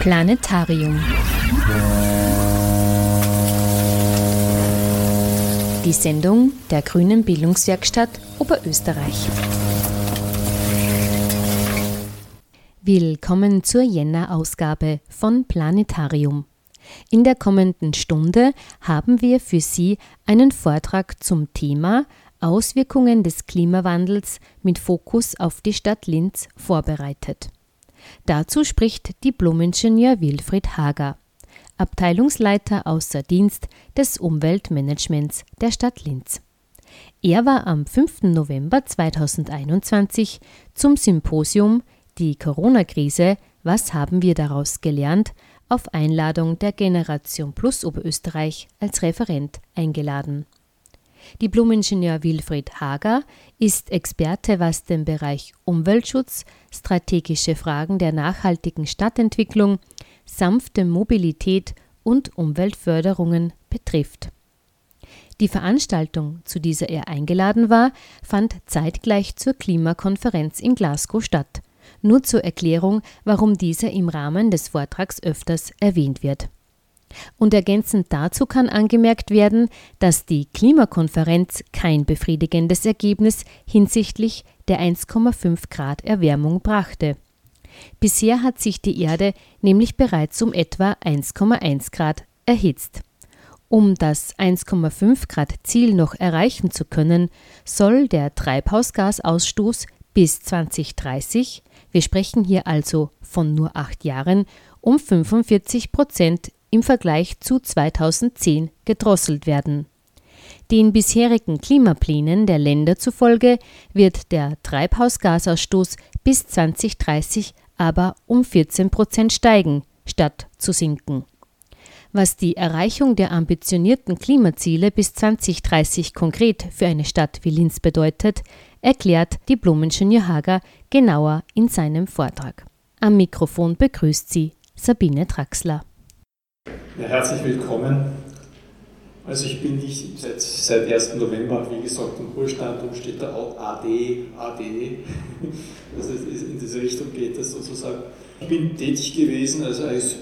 Planetarium. Die Sendung der Grünen Bildungswerkstatt Oberösterreich. Willkommen zur Jänner-Ausgabe von Planetarium. In der kommenden Stunde haben wir für Sie einen Vortrag zum Thema Auswirkungen des Klimawandels mit Fokus auf die Stadt Linz vorbereitet. Dazu spricht Diplomingenieur Wilfried Hager, Abteilungsleiter außer Dienst des Umweltmanagements der Stadt Linz. Er war am 5. November 2021 zum Symposium Die Corona-Krise, was haben wir daraus gelernt, auf Einladung der Generation Plus Oberösterreich als Referent eingeladen. Diplomingenieur Wilfried Hager ist Experte, was den Bereich Umweltschutz, strategische Fragen der nachhaltigen Stadtentwicklung, sanfte Mobilität und Umweltförderungen betrifft. Die Veranstaltung, zu dieser er eingeladen war, fand zeitgleich zur Klimakonferenz in Glasgow statt. Nur zur Erklärung, warum dieser im Rahmen des Vortrags öfters erwähnt wird. Und ergänzend dazu kann angemerkt werden, dass die Klimakonferenz kein befriedigendes Ergebnis hinsichtlich der 1,5 Grad Erwärmung brachte. Bisher hat sich die Erde nämlich bereits um etwa 1,1 Grad erhitzt. Um das 1,5 Grad Ziel noch erreichen zu können, soll der Treibhausgasausstoß bis 2030, wir sprechen hier also von nur acht Jahren, um 45 Prozent im Vergleich zu 2010 gedrosselt werden. Den bisherigen Klimaplänen der Länder zufolge wird der Treibhausgasausstoß bis 2030 aber um 14 Prozent steigen, statt zu sinken. Was die Erreichung der ambitionierten Klimaziele bis 2030 konkret für eine Stadt wie Linz bedeutet, erklärt Diplomingenieur Hager genauer in seinem Vortrag. Am Mikrofon begrüßt sie Sabine Traxler. Ja, herzlich willkommen. Also ich bin nicht seit, seit 1. November, wie gesagt, im Ruhestand, und steht da AD, AD, also in diese Richtung geht das sozusagen. Ich bin tätig gewesen, also als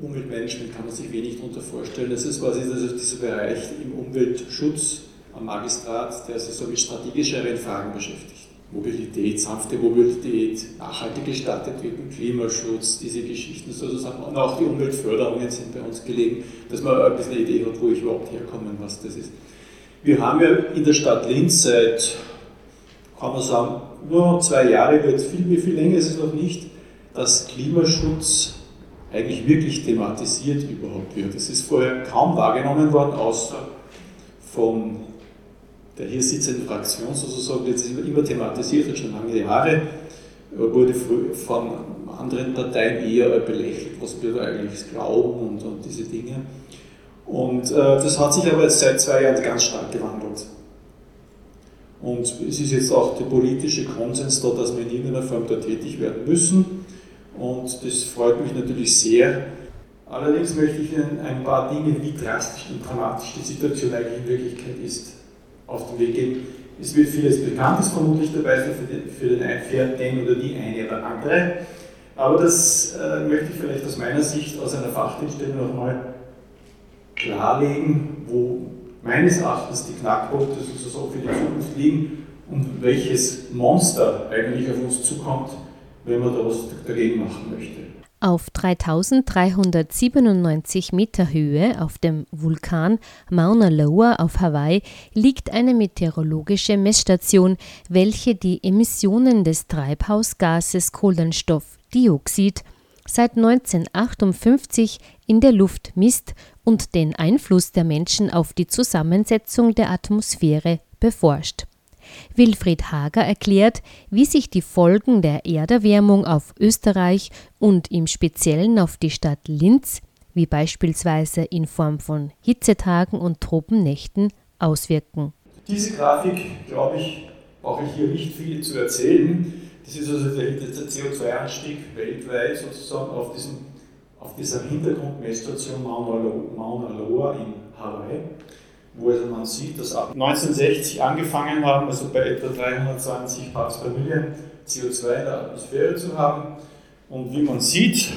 Umweltmanagement kann man sich wenig darunter vorstellen. Das ist quasi also dieser Bereich im Umweltschutz am Magistrat, der sich so mit strategischeren Fragen beschäftigt. Mobilität, sanfte Mobilität, nachhaltige Stadtentwicklung, Klimaschutz, diese Geschichten sozusagen. Und auch die Umweltförderungen sind bei uns gelegen, dass man ein bisschen eine Idee hat, wo ich überhaupt herkomme und was das ist. Wir haben ja in der Stadt Linz seit, kann man sagen, nur zwei Jahre, wird viel, wie viel länger ist es noch nicht, dass Klimaschutz eigentlich wirklich thematisiert überhaupt wird. Es ist vorher kaum wahrgenommen worden, außer vom der hier sitzenden Fraktion sozusagen, das ist immer thematisiert hat, schon lange Jahre, wurde von anderen Parteien eher belächelt, was wir da eigentlich glauben und, und diese Dinge. Und äh, das hat sich aber jetzt seit zwei Jahren ganz stark gewandelt. Und es ist jetzt auch der politische Konsens da, dass wir in irgendeiner Form da tätig werden müssen. Und das freut mich natürlich sehr. Allerdings möchte ich Ihnen ein paar Dinge, wie drastisch und dramatisch die Situation eigentlich in Wirklichkeit ist, auf den Weg geben. Es wird vieles Bekanntes vermutlich dabei sein für den, für den, für den oder die eine oder andere. Aber das äh, möchte ich vielleicht aus meiner Sicht, aus einer Fachdienststelle nochmal klarlegen, wo meines Erachtens die Knackpunkte sozusagen für die Zukunft liegen und welches Monster eigentlich auf uns zukommt, wenn man da was dagegen machen möchte. Auf 3397 Meter Höhe auf dem Vulkan Mauna Loa auf Hawaii liegt eine meteorologische Messstation, welche die Emissionen des Treibhausgases Kohlenstoffdioxid seit 1958 in der Luft misst und den Einfluss der Menschen auf die Zusammensetzung der Atmosphäre beforscht. Wilfried Hager erklärt, wie sich die Folgen der Erderwärmung auf Österreich und im Speziellen auf die Stadt Linz, wie beispielsweise in Form von Hitzetagen und Tropennächten, auswirken. Diese Grafik, glaube ich, brauche ich hier nicht viel zu erzählen. Das ist also der, der CO2-Anstieg weltweit sozusagen auf, diesem, auf dieser Hintergrundmessstation Mauna Loa in Hawaii wo also man sieht, dass ab 1960 angefangen haben, also bei etwa 320 Parts per Million CO2 in der Atmosphäre zu haben. Und wie man sieht,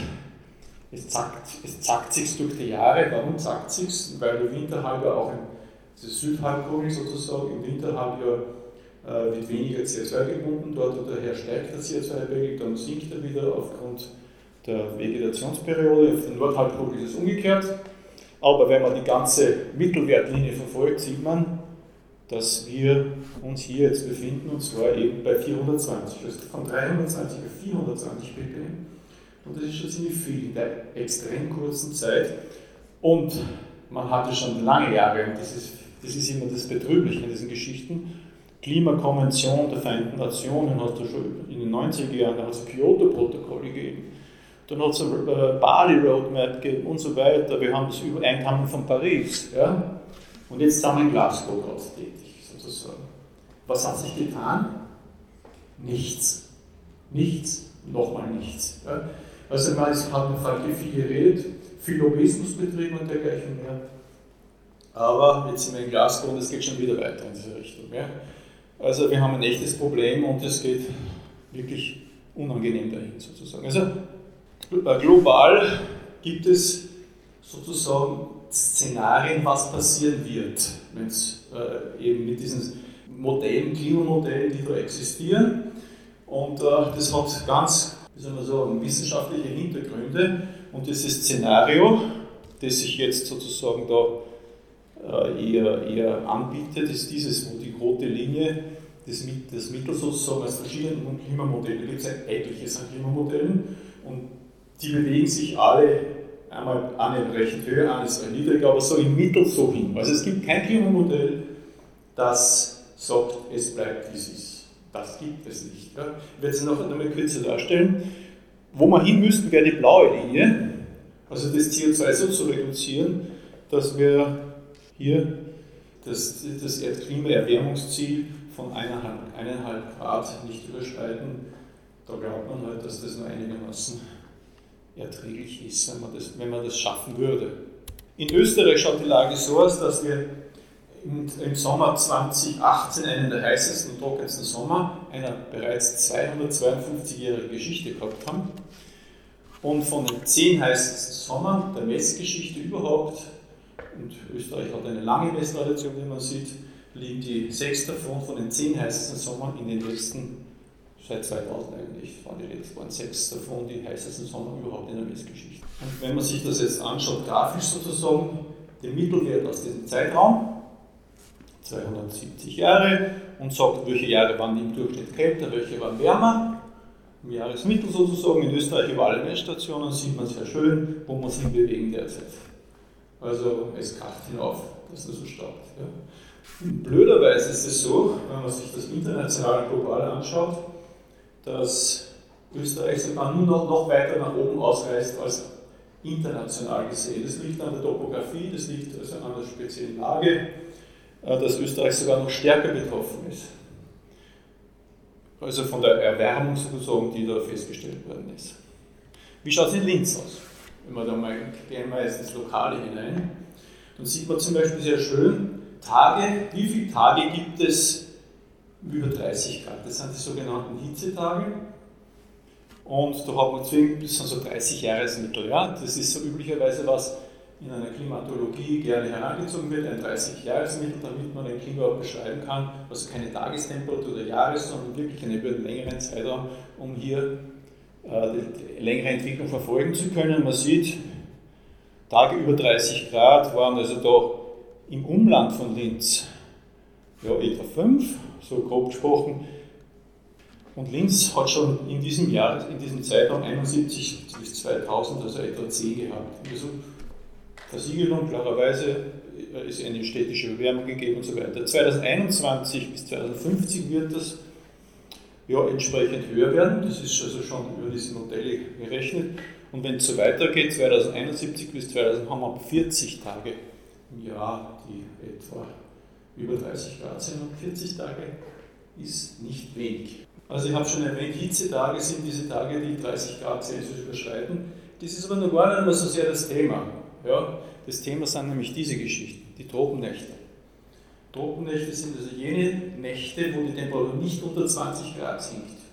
es zackt, es zackt sich durch die Jahre. Warum zackt sich Weil der Winterhalbjahr auch in das Südhalbkugel sozusagen im Winterhalbjahr äh, wird weniger CO2 gebunden, dort und daher steigt der CO2-Pegel, dann sinkt er wieder aufgrund der Vegetationsperiode. Auf der Nordhalbkugel ist es umgekehrt. Aber wenn man die ganze Mittelwertlinie verfolgt, sieht man, dass wir uns hier jetzt befinden, und zwar eben bei 420, also von 320 auf 420 ppm. Und das ist schon ziemlich viel in der extrem kurzen Zeit. Und man hatte schon lange Jahre, und das ist, das ist immer das Betrübliche in diesen Geschichten, Klimakonvention der Vereinten Nationen hat es schon in den 90er Jahren, da hat es Kyoto-Protokoll gegeben. Dann hat es ein äh, Bali Roadmap gegeben und so weiter. Wir haben das Übereinkommen von Paris. Ja? Und jetzt sind wir in Glasgow gerade tätig, sozusagen. Was hat sich getan? Nichts. Nichts, nochmal nichts. Ja? Also man hat viel geredet, viel Lobbyismus betrieben und dergleichen mehr. Aber jetzt sind wir in Glasgow und es geht schon wieder weiter in diese Richtung. Ja? Also wir haben ein echtes Problem und es geht wirklich unangenehm dahin sozusagen. Also global gibt es sozusagen Szenarien, was passieren wird, wenn es äh, eben mit diesen Modellen, Klimamodellen, die da existieren. Und äh, das hat ganz, wie soll man wissenschaftliche Hintergründe. Und dieses Szenario, das sich jetzt sozusagen da äh, eher, eher anbietet, ist dieses, wo die rote Linie das, das Mittel sozusagen aus verschiedenen Klimamodellen, da gibt es etliches an Klimamodellen und die bewegen sich alle einmal eine recht höher, eines niedriger, aber so im Mittel so hin. Also es gibt kein Klimamodell, das sagt, es bleibt wie es ist. Das gibt es nicht. Ja. Ich werde es noch einmal kürzer darstellen. Wo wir hin müssten, wäre die blaue Linie, also das CO2 so zu reduzieren, dass wir hier das, das Erdklimaerwärmungsziel von 1,5 Grad nicht überschreiten. Da glaubt man halt, dass das nur einigermaßen erträglich ist, wenn man, das, wenn man das schaffen würde. In Österreich schaut die Lage so aus, dass wir im Sommer 2018 einen der heißesten und trockensten Sommer einer bereits 252-jährigen Geschichte gehabt haben. Und von den zehn heißesten Sommern der Messgeschichte überhaupt, und Österreich hat eine lange Messtradition, wie man sieht, liegen die sechs davon von den zehn heißesten Sommern in den letzten seit 2000 eigentlich, waren die letzten waren sechs davon die heißesten Sommer überhaupt in der Messgeschichte. Und wenn man sich das jetzt anschaut, grafisch sozusagen, den Mittelwert aus diesem Zeitraum, 270 Jahre, und sagt, welche Jahre waren im Durchschnitt kälter, welche waren wärmer, im Jahresmittel sozusagen, in Österreich über alle Messstationen sieht man sehr schön, wo wir uns hinbewegen derzeit. Also es kracht hinauf, dass das so staubt. Ja. Blöderweise ist es so, wenn man sich das international global anschaut, dass Österreich sogar nur noch, noch weiter nach oben ausreißt als international gesehen. Das liegt an der Topografie, das liegt also an der speziellen Lage, äh, dass Österreich sogar noch stärker betroffen ist. Also von der Erwärmung sozusagen, die da festgestellt worden ist. Wie schaut es in Linz aus? Wenn man da mal gehen wir jetzt ins Lokale hinein, dann sieht man zum Beispiel sehr schön Tage, wie viele Tage gibt es über 30 Grad. Das sind die sogenannten Hitzetage. Und da hat man zwingend bis so 30 Jahresmittel. Ja? Das ist so üblicherweise was in einer Klimatologie gerne herangezogen wird, ein 30-Jahresmittel, damit man ein Klima beschreiben kann, also keine Tagestemperatur oder Jahres, sondern wirklich einen über einen längeren Zeitraum, um hier äh, die längere Entwicklung verfolgen zu können. Man sieht, Tage über 30 Grad waren also da im Umland von Linz ja, etwa 5 so grob gesprochen. Und Linz hat schon in diesem Jahr, in diesem Zeitraum 71 bis 2000, also etwa 10 gehabt. Also Versiegelung, klarerweise ist eine städtische Erwärmung gegeben und so weiter. 2021 bis 2050 wird das ja, entsprechend höher werden. Das ist also schon über diese Modelle gerechnet. Und wenn es so weitergeht, 2071 bis 2000 haben wir 40 Tage im Jahr, die etwa über 30 Grad sind und 40 Tage ist nicht wenig. Also ich habe schon erwähnt, Hitzetage sind diese Tage, die 30 Grad Celsius überschreiten. Das ist aber noch gar nicht mehr so sehr das Thema. Ja, das Thema sind nämlich diese Geschichten, die Tropennächte. Tropennächte sind also jene Nächte, wo die Temperatur nicht unter 20 Grad sinkt.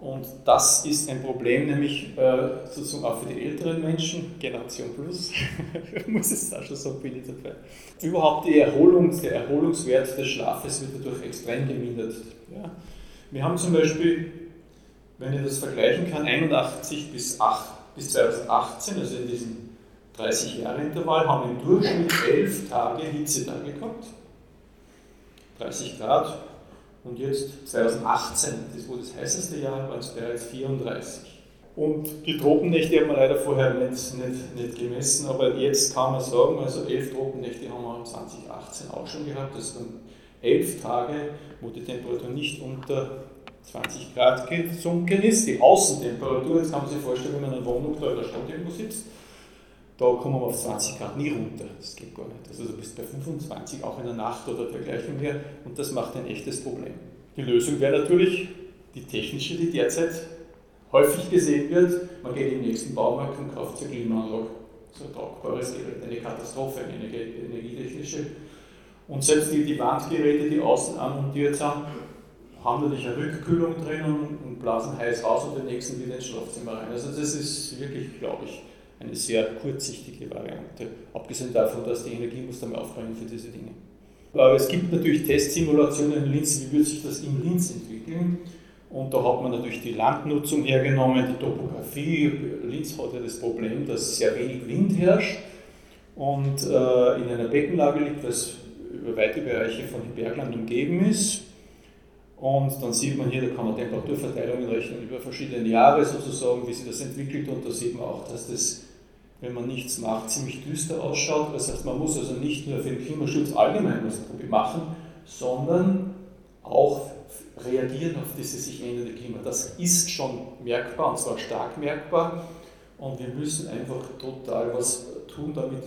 Und das ist ein Problem, nämlich äh, sozusagen auch für die älteren Menschen, Generation Plus, muss es auch schon so billig dabei. Überhaupt die Erholung, der Erholungswert des Schlafes wird dadurch extrem gemindert. Ja. Wir haben zum Beispiel, wenn ich das vergleichen kann, 81 bis, 8, bis 2018, also in diesem 30-Jahre-Intervall, haben wir im Durchschnitt 11 Tage Hitzetage gehabt. 30 Grad, und jetzt 2018, das war das heißeste Jahr, waren es bereits 34. Und die Tropennächte haben wir leider vorher nicht, nicht, nicht gemessen, aber jetzt kann man sagen, also elf Tropennächte haben wir 2018 auch schon gehabt. Das waren elf Tage, wo die Temperatur nicht unter 20 Grad gesunken ist. Die Außentemperatur, jetzt kann man sich vorstellen, wenn man in einer Wohnung da in der Stadt irgendwo sitzt, da kommen wir auf 20 Grad nie runter. Das geht gar nicht. Also du bist bei 25 auch in der Nacht oder dergleichen mehr und das macht ein echtes Problem. Die Lösung wäre natürlich die technische, die derzeit häufig gesehen wird. Man geht den nächsten Baumarkt und kauft eine Klimaanlage. So ein tragbares Gerät, eine Katastrophe, eine energietechnische. Und selbst die, die Wandgeräte, die außen anmontiert sind, haben natürlich eine Rückkühlung drin und blasen heiß raus und den nächsten wieder ins Schlafzimmer rein. Also das ist wirklich, glaube ich, eine sehr kurzsichtige Variante. Abgesehen davon, dass die Energie muss dann aufbringen für diese Dinge. Aber es gibt natürlich Testsimulationen in Linz, wie wird sich das in Linz entwickeln. Und da hat man natürlich die Landnutzung hergenommen, die Topografie. Linz hat ja das Problem, dass sehr wenig Wind herrscht und äh, in einer Beckenlage liegt, das über weite Bereiche von Bergland umgeben ist. Und dann sieht man hier, da kann man Temperaturverteilungen rechnen über verschiedene Jahre sozusagen, wie sich das entwickelt. Und da sieht man auch, dass das wenn man nichts macht, ziemlich düster ausschaut. Das heißt, man muss also nicht nur für den Klimaschutz allgemein was machen, sondern auch reagieren auf dieses sich ändernde Klima. Das ist schon merkbar und zwar stark merkbar. Und wir müssen einfach total was tun, damit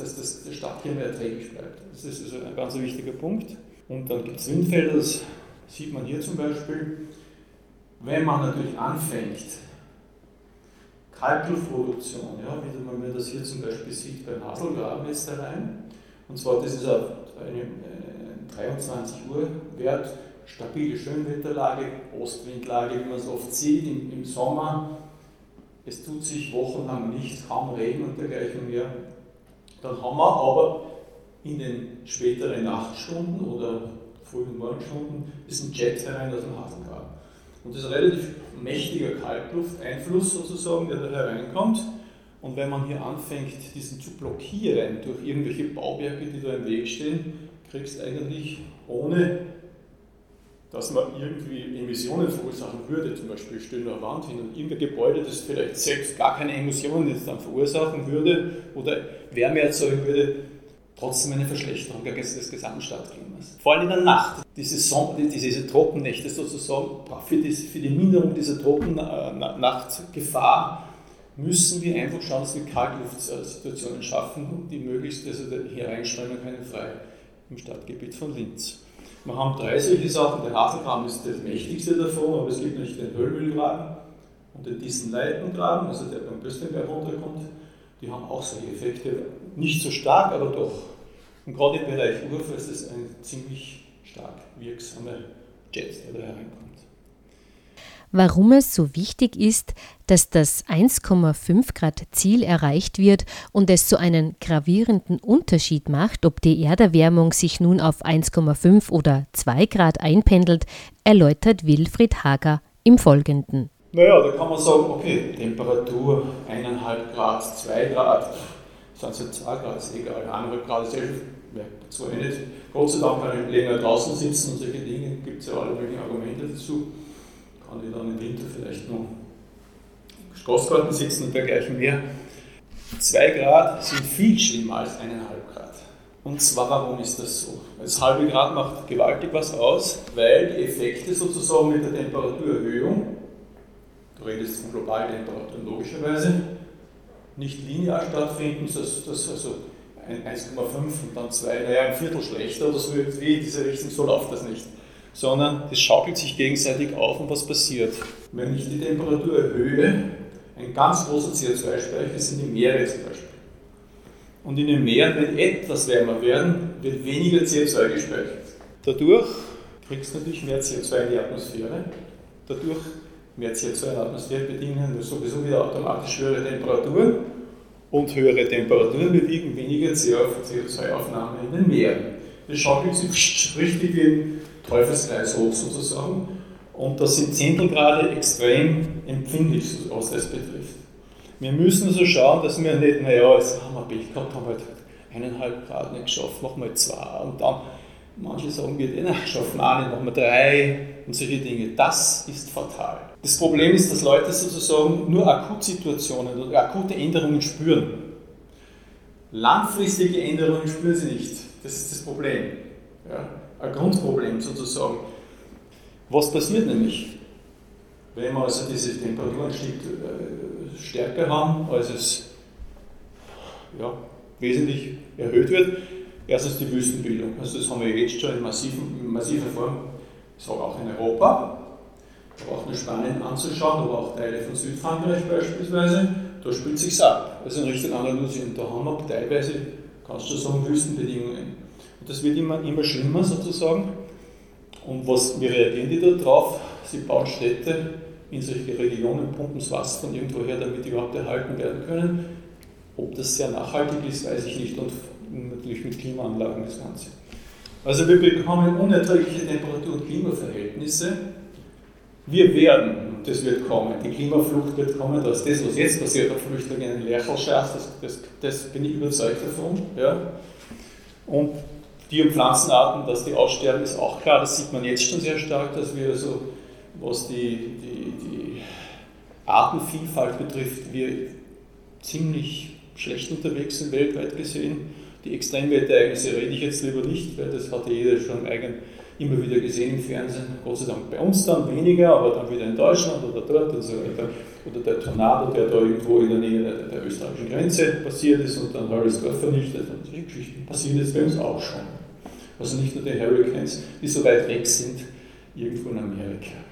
dass das Stadtklima erträglich bleibt. Das ist also ein ganz wichtiger Punkt. Und dann gibt es Windfelder, das sieht man hier zum Beispiel. Wenn man natürlich anfängt, Kalkülproduktion, ja, wie man das hier zum Beispiel sieht beim Haselgraben jetzt herein. Und zwar, das ist eine 23 Uhr Wert, stabile Schönwetterlage, Ostwindlage, wie man es oft sieht im, im Sommer. Es tut sich wochenlang nichts, kaum Regen und dergleichen mehr. Dann haben wir aber in den späteren Nachtstunden oder frühen Morgenstunden ist ein Jet herein aus dem Haselgraben. Und das ist relativ mächtiger Kaltlufteinfluss sozusagen, der da hereinkommt. Und wenn man hier anfängt, diesen zu blockieren durch irgendwelche Bauwerke, die da im Weg stehen, kriegst du eigentlich ohne dass man irgendwie Emissionen verursachen würde, zum Beispiel stehen eine Wand hin und irgendein Gebäude, das vielleicht selbst gar keine Emissionen jetzt dann verursachen würde oder Wärme erzeugen würde, trotzdem eine Verschlechterung des gesamten Stadtklimas. Vor allem in der Nacht. Diese, Son diese Trockennächte sozusagen, für die, für die Minderung dieser Trockennachtgefahr müssen wir einfach schauen, dass wir Kaltluftsituationen schaffen, die möglichst also hier reinströmen können frei im Stadtgebiet von Linz. Wir haben drei solche Sachen. Der Haselgraben ist das mächtigste davon, aber es gibt nicht den Höllmühlgraben und den Dissenleitengraben, also der beim Böslenberg runterkommt. Die haben auch solche Effekte. Nicht so stark, aber doch. Und gerade im Bereich Ufer ist es ein ziemlich stark wirksamer Jet, der da hereinkommt. Warum es so wichtig ist, dass das 1,5 Grad Ziel erreicht wird und es so einen gravierenden Unterschied macht, ob die Erderwärmung sich nun auf 1,5 oder 2 Grad einpendelt, erläutert Wilfried Hager im Folgenden. Naja, da kann man sagen, okay, Temperatur 1,5 Grad, 2 Grad, sind es 2 Grad, ist egal, 1,5 Grad ist zwar eh nicht. Gott sei Dank kann ich länger draußen sitzen und solche Dinge, gibt es ja alle möglichen Argumente dazu. Kann ich dann im Winter vielleicht noch im Schlossgarten sitzen und dergleichen mehr. 2 Grad sind viel schlimmer als 1,5 Grad. Und zwar, warum ist das so? Das halbe Grad macht gewaltig was aus, weil die Effekte sozusagen mit der Temperaturerhöhung du redest von globalen Temperaturen logischerweise, nicht linear stattfinden, dass, dass also 1,5 und dann 2, naja, ein Viertel schlechter oder so irgendwie in diese Richtung, so läuft das nicht. Sondern es schaukelt sich gegenseitig auf und was passiert? Wenn ich die Temperatur erhöhe, ein ganz großer CO2-Speicher sind die Meere zum Beispiel. Und in den Meeren, wenn etwas wärmer werden, wird weniger CO2 gespeichert. Dadurch kriegst du natürlich mehr CO2 in die Atmosphäre. Dadurch mehr CO2 in der Atmosphäre bedingen sowieso wieder automatisch höhere Temperaturen und höhere Temperaturen bewegen weniger CO2-Aufnahme in den Meeren. Das schaukelt sich richtig ein Teufelskreis hoch sozusagen und da sind Zehntelgrade extrem empfindlich, was das betrifft. Wir müssen so schauen, dass wir nicht, naja, jetzt haben wir Pech gehabt, haben halt eineinhalb Grad nicht geschafft, machen wir zwei und dann, manche sagen wir, na, schaffen wir auch nicht, machen wir drei und solche Dinge. Das ist fatal. Das Problem ist, dass Leute sozusagen nur Akutsituationen oder akute Änderungen spüren. Langfristige Änderungen spüren sie nicht. Das ist das Problem. Ja, ein Grundproblem sozusagen. Was passiert nämlich, wenn wir also diese Temperaturanstieg äh, stärker haben, als es ja, wesentlich erhöht wird? Erstens die Wüstenbildung. Also das haben wir jetzt schon in, massiven, in massiver Form, ich sage auch in Europa, auch Spanien anzuschauen, aber auch Teile von Südfrankreich beispielsweise, da spielt sich ab. Also in Richtung Andalusien, da haben wir teilweise, kannst du sagen, Wüstenbedingungen. Und das wird immer, immer schlimmer sozusagen. Und was, wie reagieren die da drauf? Sie bauen Städte in solche Regionen, pumpen das Wasser von irgendwoher, damit die überhaupt erhalten werden können. Ob das sehr nachhaltig ist, weiß ich nicht. Und natürlich mit Klimaanlagen das Ganze. Also wir bekommen unerträgliche Temperatur- und Klimaverhältnisse. Wir werden, das wird kommen, die Klimaflucht wird kommen, dass das, was jetzt passiert, auf Flüchtlinge in den Lerchel schafft, das, das, das, bin ich überzeugt davon. Ja. Und Tier- und Pflanzenarten, dass die aussterben, ist auch klar. Das sieht man jetzt schon sehr stark, dass wir so, was die, die, die Artenvielfalt betrifft, wir ziemlich schlecht unterwegs sind, weltweit gesehen. Die Extremwetterereignisse rede ich jetzt lieber nicht, weil das hatte jeder schon eigen, immer wieder gesehen im Fernsehen. Gott sei Dank bei uns dann weniger, aber dann wieder in Deutschland oder dort und so weiter. Oder der Tornado, der da irgendwo in der Nähe der, der österreichischen Grenze passiert ist und dann Harris Dorf vernichtet. Und solche Geschichten passieren jetzt bei uns auch schon. Also nicht nur die Hurricanes, die so weit weg sind, irgendwo in Amerika.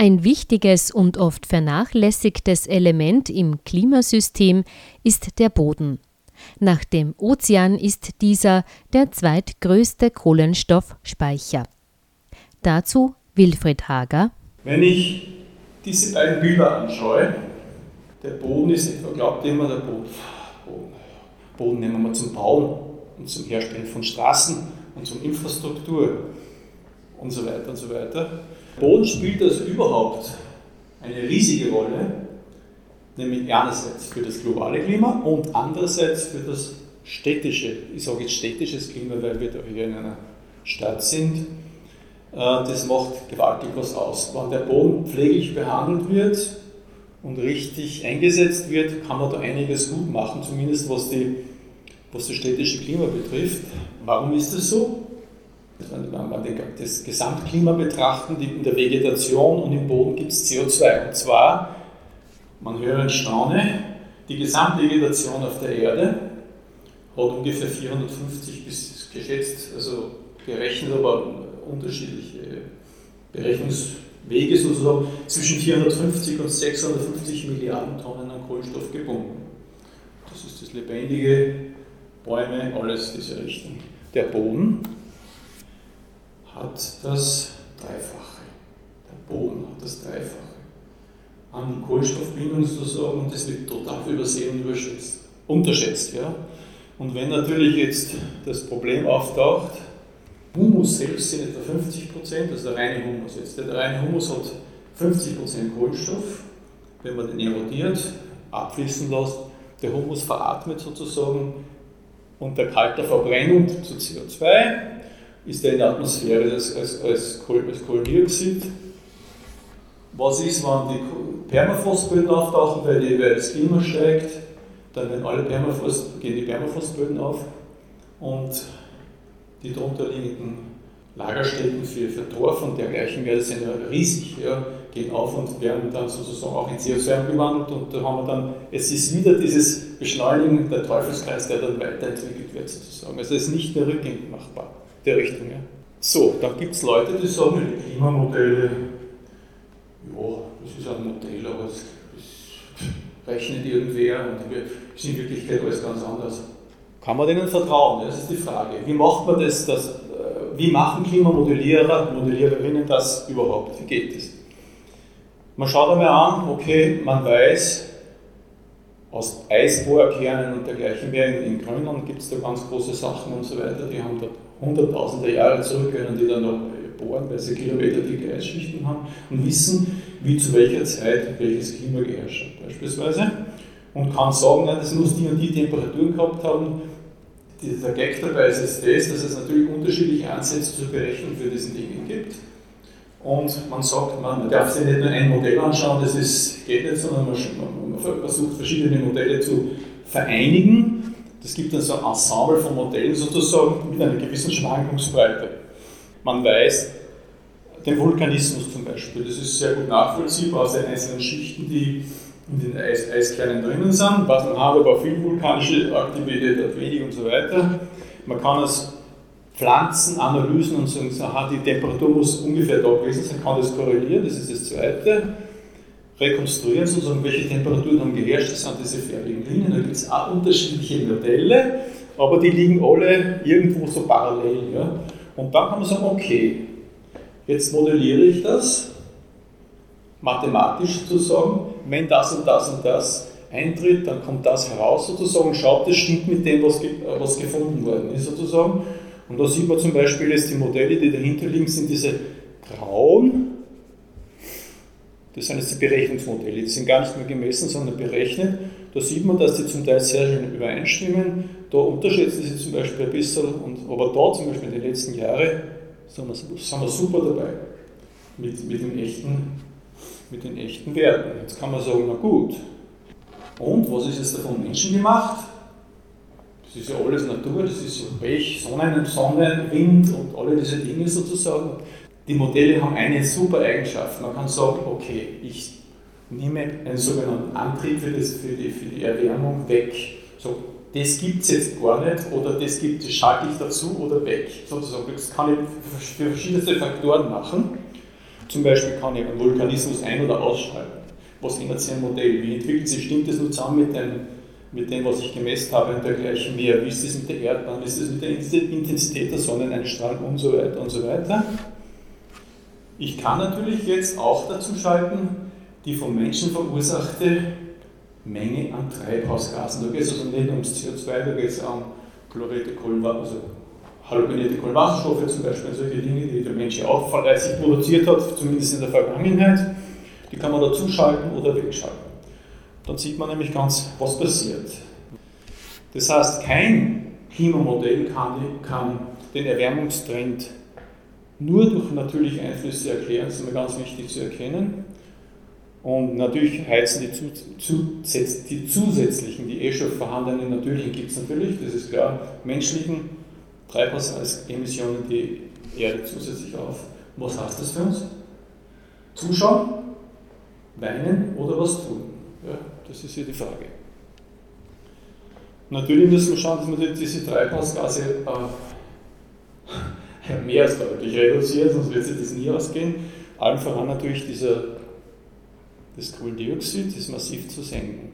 Ein wichtiges und oft vernachlässigtes Element im Klimasystem ist der Boden. Nach dem Ozean ist dieser der zweitgrößte Kohlenstoffspeicher. Dazu Wilfried Hager. Wenn ich diese beiden Bilder anschaue, der Boden ist etwa, glaubt immer, der Boden, Boden, nehmen wir zum Bauen und zum Herstellen von Straßen und zur Infrastruktur und so weiter und so weiter. Boden spielt also überhaupt eine riesige Rolle, nämlich einerseits für das globale Klima und andererseits für das städtische, ich sage jetzt städtisches Klima, weil wir da hier in einer Stadt sind. Äh, das macht gewaltig was aus. Wenn der Boden pfleglich behandelt wird und richtig eingesetzt wird, kann man da einiges gut machen, zumindest was, die, was das städtische Klima betrifft. Warum ist das so? Wenn wir das Gesamtklima betrachten, in der Vegetation und im Boden gibt es CO2. Und zwar, man höre und staune, die Gesamtvegetation auf der Erde hat ungefähr 450 bis geschätzt, also gerechnet, aber unterschiedliche Berechnungswege sozusagen, zwischen 450 und 650 Milliarden Tonnen an Kohlenstoff gebunden. Das ist das Lebendige, Bäume, alles diese Richtung. Der Boden hat das Dreifache. Der Boden hat das Dreifache an Kohlenstoffbindung sozusagen und das wird total übersehen und überschätzt, unterschätzt. Ja? Und wenn natürlich jetzt das Problem auftaucht, Humus selbst sind etwa 50 Prozent, also der reine Humus jetzt. Der reine Humus hat 50 Prozent Kohlenstoff, wenn man den erodiert, abfließen lässt, der Humus veratmet sozusagen unter kalter Verbrennung zu CO2 ist er in der Atmosphäre als, als, als, Kohlendioxid. Was ist, wenn die Permafrostböden auftauchen, weil, die, weil das Klima steigt, dann werden alle Permafrost, gehen die Permafrostböden auf und die darunter liegenden Lagerstätten für, für Torf und dergleichen werden sind ja riesig, ja, gehen auf und werden dann sozusagen auch in CO2 umgewandelt und da haben wir dann, es ist wieder dieses Beschleunigen der Teufelskreis, der dann weiterentwickelt wird sozusagen. Also es ist nicht mehr rückgängig machbar der Richtung. Ja. So, dann gibt es Leute, die sagen, die Klimamodelle, ja, das ist ein Modell, aber es, es rechnet irgendwer und ist in Wirklichkeit alles ganz anders. Kann man denen vertrauen? Das ist die Frage. Wie macht man das? das äh, wie machen Klimamodellierer, Modelliererinnen das überhaupt? Wie geht das? Man schaut einmal an, okay, man weiß, aus Eisbohrkernen und dergleichen mehr. In Grönland gibt es da ganz große Sachen und so weiter. Die haben dort hunderttausende Jahre zurück, können die dann noch bohren, weil sie Kilometer dicke Eisschichten haben und wissen, wie zu welcher Zeit welches Klima geherrscht hat, beispielsweise. Und kann sagen, nein, das muss die und die Temperaturen gehabt haben. Der Gag dabei ist das, dass es natürlich unterschiedliche Ansätze zur Berechnung für diesen Dingen gibt. Und man sagt, man darf sich nicht nur ein Modell anschauen, das ist, geht nicht, sondern man, man versucht verschiedene Modelle zu vereinigen. Das gibt dann so ein Ensemble von Modellen sozusagen mit einer gewissen Schwankungsbreite. Man weiß, den Vulkanismus zum Beispiel, das ist sehr gut nachvollziehbar aus den einzelnen Schichten, die in den Eis Eiskernen drinnen sind. Was man hat aber viel vulkanische Aktivität, hat wenig und so weiter. Man kann es Pflanzenanalysen und sagen, aha, die Temperatur muss ungefähr da gewesen sein, kann das korrelieren, das ist das Zweite. Rekonstruieren sozusagen, welche Temperaturen haben geherrscht, das sind diese färbigen Linien, da gibt es auch unterschiedliche Modelle, aber die liegen alle irgendwo so parallel. Ja? Und dann kann man sagen, okay, jetzt modelliere ich das, mathematisch sozusagen, wenn das und das und das eintritt, dann kommt das heraus sozusagen, schaut, das stimmt mit dem, was, was gefunden worden ist sozusagen. Und da sieht man zum Beispiel jetzt die Modelle, die dahinter liegen, sind diese grauen. Das sind jetzt die Berechnungsmodelle, die sind gar nicht mehr gemessen, sondern berechnet. Da sieht man, dass die zum Teil sehr schön übereinstimmen. Da unterschätzen sie zum Beispiel ein bisschen, und, aber da zum Beispiel in den letzten Jahren sind wir, super dabei mit, mit, den echten, mit den echten Werten. Jetzt kann man sagen, na gut, und was ist jetzt davon Menschen gemacht? Das ist ja alles Natur, das ist ja Pech, Sonnen, Sonne, Wind und alle diese Dinge sozusagen. Die Modelle haben eine super Eigenschaft. Man kann sagen, okay, ich nehme einen sogenannten Antrieb für, das, für, die, für die Erwärmung weg. So, das gibt es jetzt gar nicht oder das, gibt, das schalte ich dazu oder weg. Sozusagen. Das kann ich für verschiedenste Faktoren machen. Zum Beispiel kann ich einen Vulkanismus ein- oder ausschalten. Was ändert sich ein Modell? Wie entwickelt sich, stimmt das nur zusammen mit dem, mit dem, was ich gemessen habe und dergleichen mehr? Wie ist das mit der Erdbahn? Wie ist das mit der Intensität der Sonneneinstrahlung und so weiter und so weiter? Ich kann natürlich jetzt auch dazu schalten, die vom Menschen verursachte Menge an Treibhausgasen. Da geht es also nicht ums CO2, da geht es um chlorierte Kohlenwasser, also halogenierte Kohlenwasserstoffe zum Beispiel, solche Dinge, die der Mensch auch fleißig produziert hat, zumindest in der Vergangenheit. Die kann man dazuschalten oder wegschalten. Dann sieht man nämlich ganz, was passiert. Das heißt, kein Klimamodell kann, kann den Erwärmungstrend nur durch natürliche Einflüsse erklären, das ist immer ganz wichtig zu erkennen. Und natürlich heizen die, die zusätzlichen, die eh schon vorhandenen natürlichen gibt es natürlich, das ist klar, menschlichen Treibhausemissionen die Erde zusätzlich auf. Was heißt das für uns? Zuschauen, weinen oder was tun? Ja, das ist hier die Frage. Natürlich müssen wir schauen, dass wir diese Treibhausgase äh, mehr als deutlich reduzieren, sonst wird sich das nie ausgehen. Allen voran natürlich dieser, das Kohlendioxid ist massiv zu senken.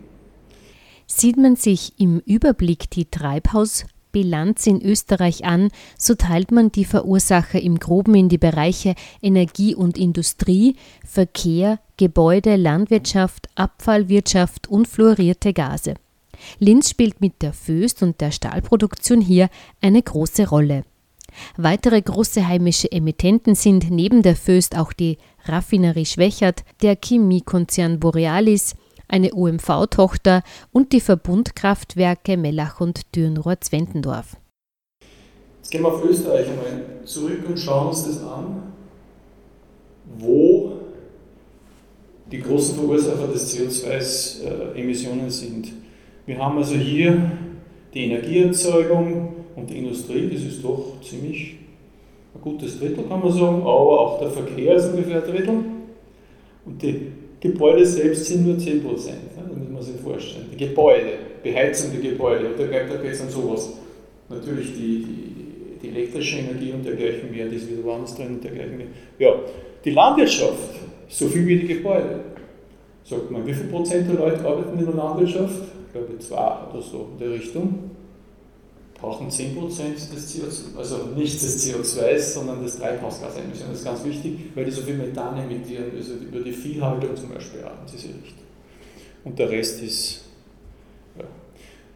Sieht man sich im Überblick die Treibhaus Bilanz in Österreich an, so teilt man die Verursacher im groben in die Bereiche Energie und Industrie, Verkehr, Gebäude, Landwirtschaft, Abfallwirtschaft und fluorierte Gase. Linz spielt mit der Föst und der Stahlproduktion hier eine große Rolle. Weitere große heimische Emittenten sind neben der Föst auch die Raffinerie Schwächert, der Chemiekonzern Borealis, eine OMV-Tochter und die Verbundkraftwerke Mellach und Dürnrohr-Zwentendorf. Jetzt gehen wir auf Österreich einmal zurück und schauen uns das an, wo die großen Verursacher des CO2-Emissionen sind. Wir haben also hier die Energieerzeugung und die Industrie, das ist doch ziemlich ein gutes Drittel, kann man sagen, aber auch der Verkehr ist ungefähr ein Drittel. Und die Gebäude selbst sind nur 10 Prozent, ne? das muss man sich vorstellen. Die Gebäude, Beheizung der Gebäude, da, da geht es um sowas. Natürlich die, die, die, elektrische Energie und dergleichen mehr, die ist wieder woanders drin und dergleichen mehr. Ja, die Landwirtschaft, so viel wie die Gebäude. Sagt man, wie viel Prozent der Leute arbeiten in der Landwirtschaft? Ich glaube zwei oder so in der Richtung brauchen 10% des CO2, also nicht des CO2, sondern des Treibhausgasemissionen. Das ist ganz wichtig, weil die so viel Methan emittieren, also über die Viehhaltung zum Beispiel haben sie sich nicht. Und der Rest ist. Ja.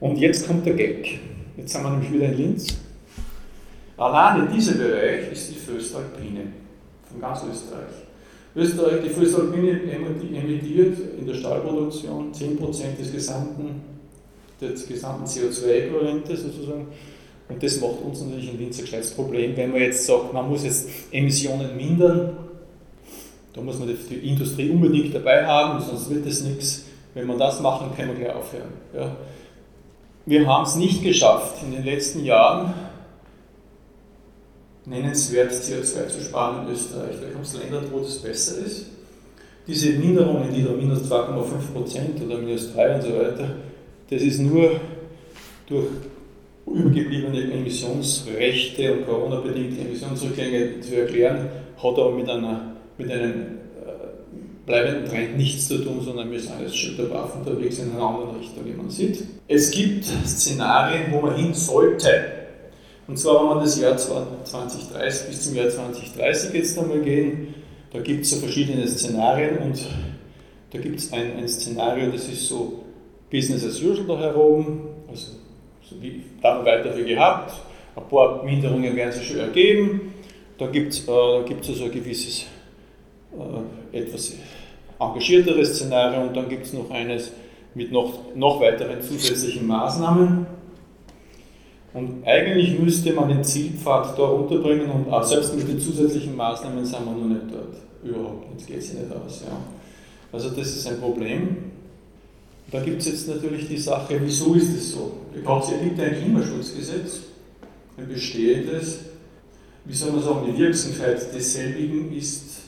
Und jetzt kommt der Gag. Jetzt sind wir nämlich wieder in Linz. Allein in diesem Bereich ist die Föstalpine von ganz Österreich. Österreich, die Föstalpine emittiert in der Stahlproduktion 10% des gesamten des gesamten CO2-Äquivalente sozusagen. Und das macht uns natürlich ein kleines Problem, wenn man jetzt sagt, man muss jetzt Emissionen mindern, da muss man die Industrie unbedingt dabei haben, sonst wird es nichts. Wenn wir das machen, können wir gleich aufhören. Ja. Wir haben es nicht geschafft, in den letzten Jahren nennenswert CO2 zu sparen in Österreich. Da gibt es Länder, wo das besser ist. Diese Minderungen, die da minus 2,5% oder minus 3 und so weiter, das ist nur durch übergebliebene Emissionsrechte und Corona-bedingte Emissionsrückgänge zu erklären, hat aber mit, einer, mit einem äh, bleibenden Trend nichts zu tun, sondern wir sind als Schütterwaff unterwegs in einer anderen Richtung, wie man sieht. Es gibt Szenarien, wo man hin sollte. Und zwar, wenn wir das Jahr 2030 bis zum Jahr 2030 jetzt einmal gehen, da gibt es so verschiedene Szenarien und da gibt es ein, ein Szenario, das ist so Business as usual da herum, also so wie dann weiter wie gehabt. Ein paar Minderungen werden sich schon ergeben. Da gibt es äh, also ein gewisses, äh, etwas engagierteres Szenario und dann gibt es noch eines mit noch, noch weiteren zusätzlichen Maßnahmen. Und eigentlich müsste man den Zielpfad da runterbringen und auch selbst mit den zusätzlichen Maßnahmen sind wir noch nicht dort. Überhaupt nicht, geht es nicht aus. Ja. Also das ist ein Problem. Da gibt es jetzt natürlich die Sache, wieso ist es so? Es gibt ein Klimaschutzgesetz, ein bestehendes. Wie soll man sagen, die Wirksamkeit desselbigen ist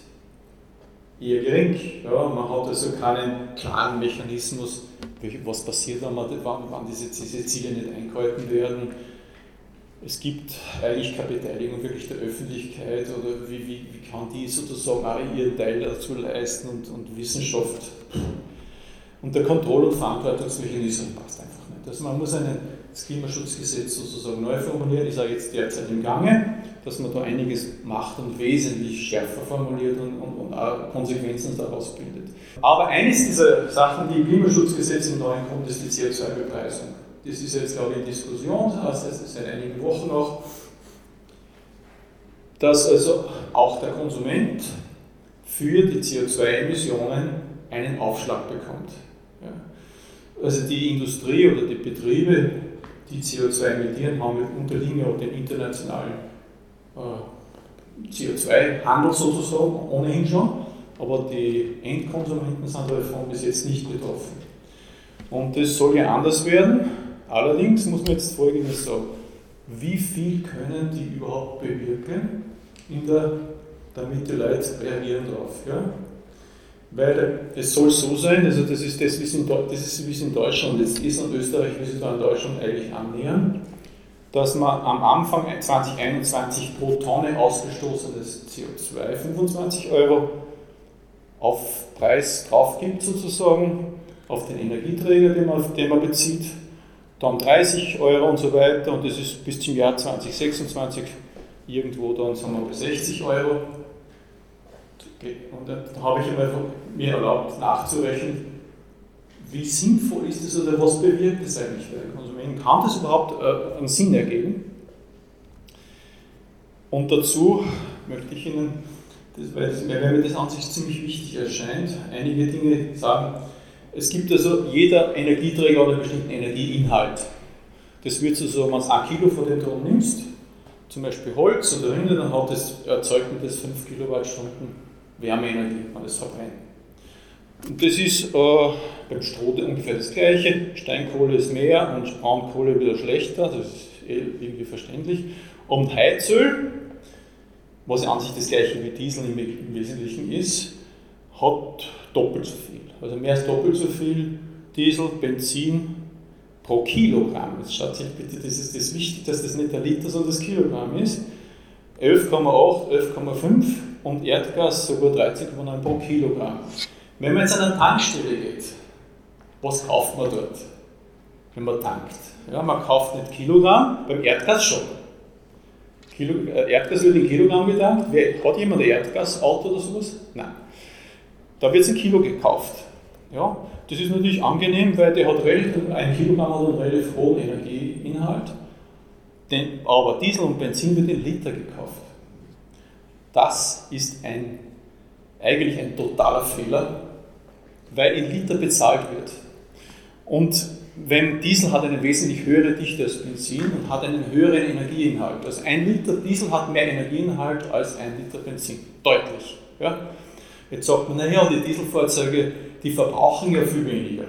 eher gering. Ja, man hat also keinen klaren Mechanismus, was passiert, wenn, wann diese, diese Ziele nicht eingehalten werden. es gibt eigentlich keine Beteiligung wirklich der Öffentlichkeit oder wie, wie, wie kann die sozusagen auch ihren Teil dazu leisten und, und Wissenschaft und der Kontroll- und Verantwortungsmechanismus passt einfach nicht. Also man muss einen, das Klimaschutzgesetz sozusagen neu formulieren, ist auch jetzt derzeit im Gange, dass man da einiges macht und wesentlich schärfer formuliert und, und, und auch Konsequenzen daraus bildet. Aber eines dieser Sachen, die im Klimaschutzgesetz im Neuen kommt, ist die CO2-Bepreisung. Das ist jetzt, glaube ich, in Diskussion, das heißt seit einigen Wochen noch, dass also auch der Konsument für die CO2-Emissionen einen Aufschlag bekommt. Also die Industrie oder die Betriebe, die CO2 emittieren, haben unterliegen ja den internationalen äh, CO2-Handel sozusagen ohnehin schon, aber die Endkonsumenten sind davon bis jetzt nicht betroffen. Und das soll ja anders werden. Allerdings muss man jetzt Folgendes sagen. Wie viel können die überhaupt bewirken, in der, damit die Leute reagieren darauf? Ja? Weil es soll so sein, also das ist das, wie es in, das in Deutschland jetzt ist und Österreich wie sich da in Deutschland eigentlich annähern, dass man am Anfang 2021 pro Tonne ausgestoßenes CO2 25 Euro auf Preis drauf gibt sozusagen, auf den Energieträger, den man, den man bezieht, dann 30 Euro und so weiter und das ist bis zum Jahr 2026 irgendwo dann sagen wir bei 60 Euro und dann habe ich mir erlaubt nachzurechnen, wie sinnvoll ist es oder was bewirkt es eigentlich für den Konsumenten? Kann das überhaupt äh, einen Sinn ergeben? Und dazu möchte ich Ihnen, weil, mir das an sich ziemlich wichtig erscheint, einige Dinge sagen. Es gibt also, jeder Energieträger einen bestimmten Energieinhalt. Das wird so, wenn man ein Kilo von dem Ton nimmst, zum Beispiel Holz oder Rinde, dann hat das, erzeugt das 5 Kilowattstunden Wärmeenergie, man das verbrennt. Und das ist äh, beim Stroh ungefähr das Gleiche. Steinkohle ist mehr und Braunkohle wieder schlechter, das ist eh irgendwie verständlich. Und Heizöl, was an sich das gleiche wie Diesel im, im Wesentlichen ist, hat doppelt so viel. Also mehr als doppelt so viel Diesel, Benzin pro Kilogramm. Jetzt schaut sich bitte, das ist das wichtig, dass das nicht der Liter, sondern das Kilogramm ist. 11,8, 11,5 und Erdgas sogar 13,9 pro Kilogramm. Wenn man jetzt an eine Tankstelle geht, was kauft man dort, wenn man tankt? Ja, man kauft nicht Kilogramm, beim Erdgas schon. Kilo, äh, Erdgas wird in Kilogramm getankt. Wer, hat jemand ein Erdgasauto oder sowas? Nein. Da wird es ein Kilo gekauft. Ja, das ist natürlich angenehm, weil der hat relativ, ein Kilogramm hat einen relativ hohen Energieinhalt. Den, aber Diesel und Benzin wird in Liter gekauft. Das ist ein, eigentlich ein totaler Fehler, weil in Liter bezahlt wird. Und wenn Diesel hat eine wesentlich höhere Dichte als Benzin und hat einen höheren Energieinhalt. Also ein Liter Diesel hat mehr Energieinhalt als ein Liter Benzin. Deutlich. Ja? Jetzt sagt man, naja, die Dieselfahrzeuge, die verbrauchen ja viel weniger.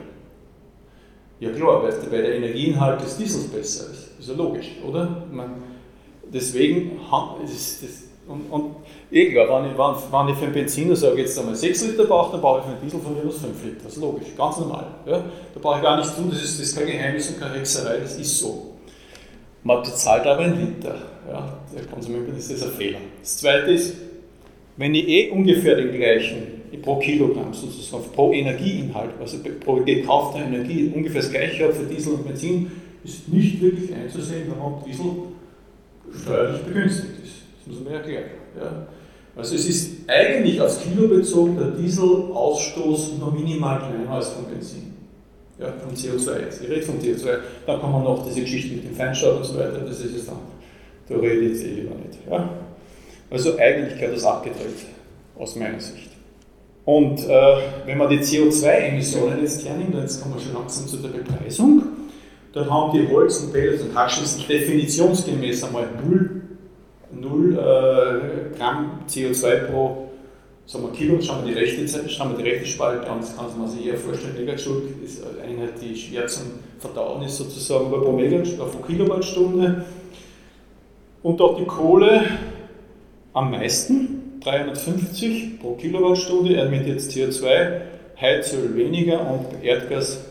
Ja klar, weil der Energieinhalt des Diesels besser ist. Ist ja logisch, oder? Man, deswegen, das, das, und, und klar, wenn ich, wenn, wenn ich für einen Benziner sage, jetzt einmal 6 Liter brauche, dann brauche ich für einen Diesel von mir aus 5 Liter. Das ist logisch, ganz normal. Ja? Da brauche ich gar nichts tun, das ist, das ist kein Geheimnis und keine Hexerei, das ist so. Man bezahlt aber einen Liter. Ja? Der Konsument ist das ein Fehler. Das zweite ist, wenn ich eh ungefähr den gleichen pro Kilogramm sozusagen, pro Energieinhalt, also pro gekaufter Energie ungefähr das gleiche habe für Diesel und Benzin, ist nicht wirklich einzusehen, warum Diesel steuerlich begünstigt ist. Das muss man erklären. Ja. Also es ist eigentlich aufs Kilo bezogen der Dieselausstoß nur minimal kleiner als vom Benzin. Ja, vom CO2 jetzt. Ich rede vom CO2. Da kann man noch diese Geschichte mit dem Feinstaub und so weiter, das ist es dann. Da rede ich jetzt eh lieber nicht. Ja. Also eigentlich gehört das abgedreht, aus meiner Sicht. Und äh, wenn man die CO2-Emissionen jetzt hernimmt, jetzt kommen wir schon langsam zu der Bepreisung, dann haben die Holz- und Pellets- und Hackschlüssel definitionsgemäß einmal 0 0 äh, Gramm CO2 pro sagen wir, Kilo, schauen wir die rechte, schauen wir die rechte Spalte an, das kann man sich eher vorstellen, Megajoule ist eine Einheit, die schwer zum Verdauen ist sozusagen, pro Megajoule, pro Kilowattstunde. Und auch die Kohle am meisten, 350 pro Kilowattstunde, er emittiert CO2, Heizöl weniger und Erdgas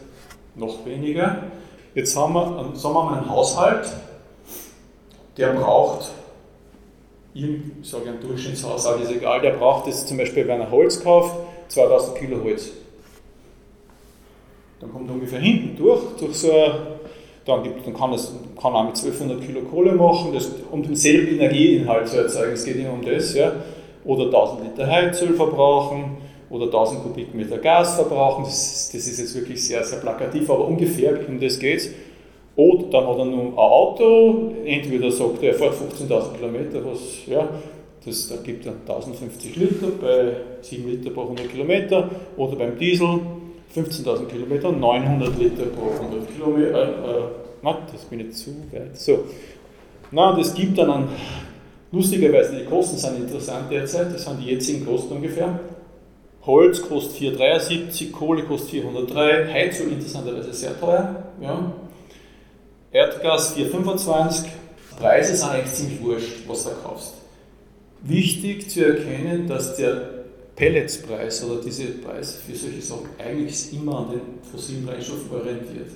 noch weniger. Jetzt haben wir, sagen wir mal einen Haushalt, der braucht, ich sage ein Durchschnittshaushalt ist egal, der braucht jetzt zum Beispiel, wenn er Holz kauft, 2000 Kilo Holz. Dann kommt er ungefähr hinten durch, durch so ein, dann, gibt, dann kann, es, kann er mit 1200 Kilo Kohle machen, das, um denselben Energieinhalt zu erzeugen, es geht immer um das, ja. oder 1000 Liter Heizöl verbrauchen, oder 1000 Kubikmeter Gas verbrauchen, das, das, ist jetzt wirklich sehr, sehr plakativ, aber ungefähr um das geht es. Oder dann hat er nur ein Auto, entweder sagt er, er fährt 15.000 Kilometer, was, ja, das, da gibt er 1050 Liter bei 7 Liter pro 100 Kilometer, oder beim Diesel 15.000 Kilometer, 900 Liter pro 100 Kilometer. Äh, äh, das bin ich zu weit. So. Na, das gibt dann an, lustigerweise, die Kosten sind interessant derzeit, das sind die jetzigen Kosten ungefähr. Holz kostet 473, Kohle kostet 403, Heizöl interessanterweise sehr teuer. Ja. Erdgas 425. Preise sind eigentlich ziemlich wurscht, was du kaufst. Wichtig zu erkennen, dass der Pelletspreis oder diese Preise für solche Sachen eigentlich immer an den fossilen Brennstoffen orientiert.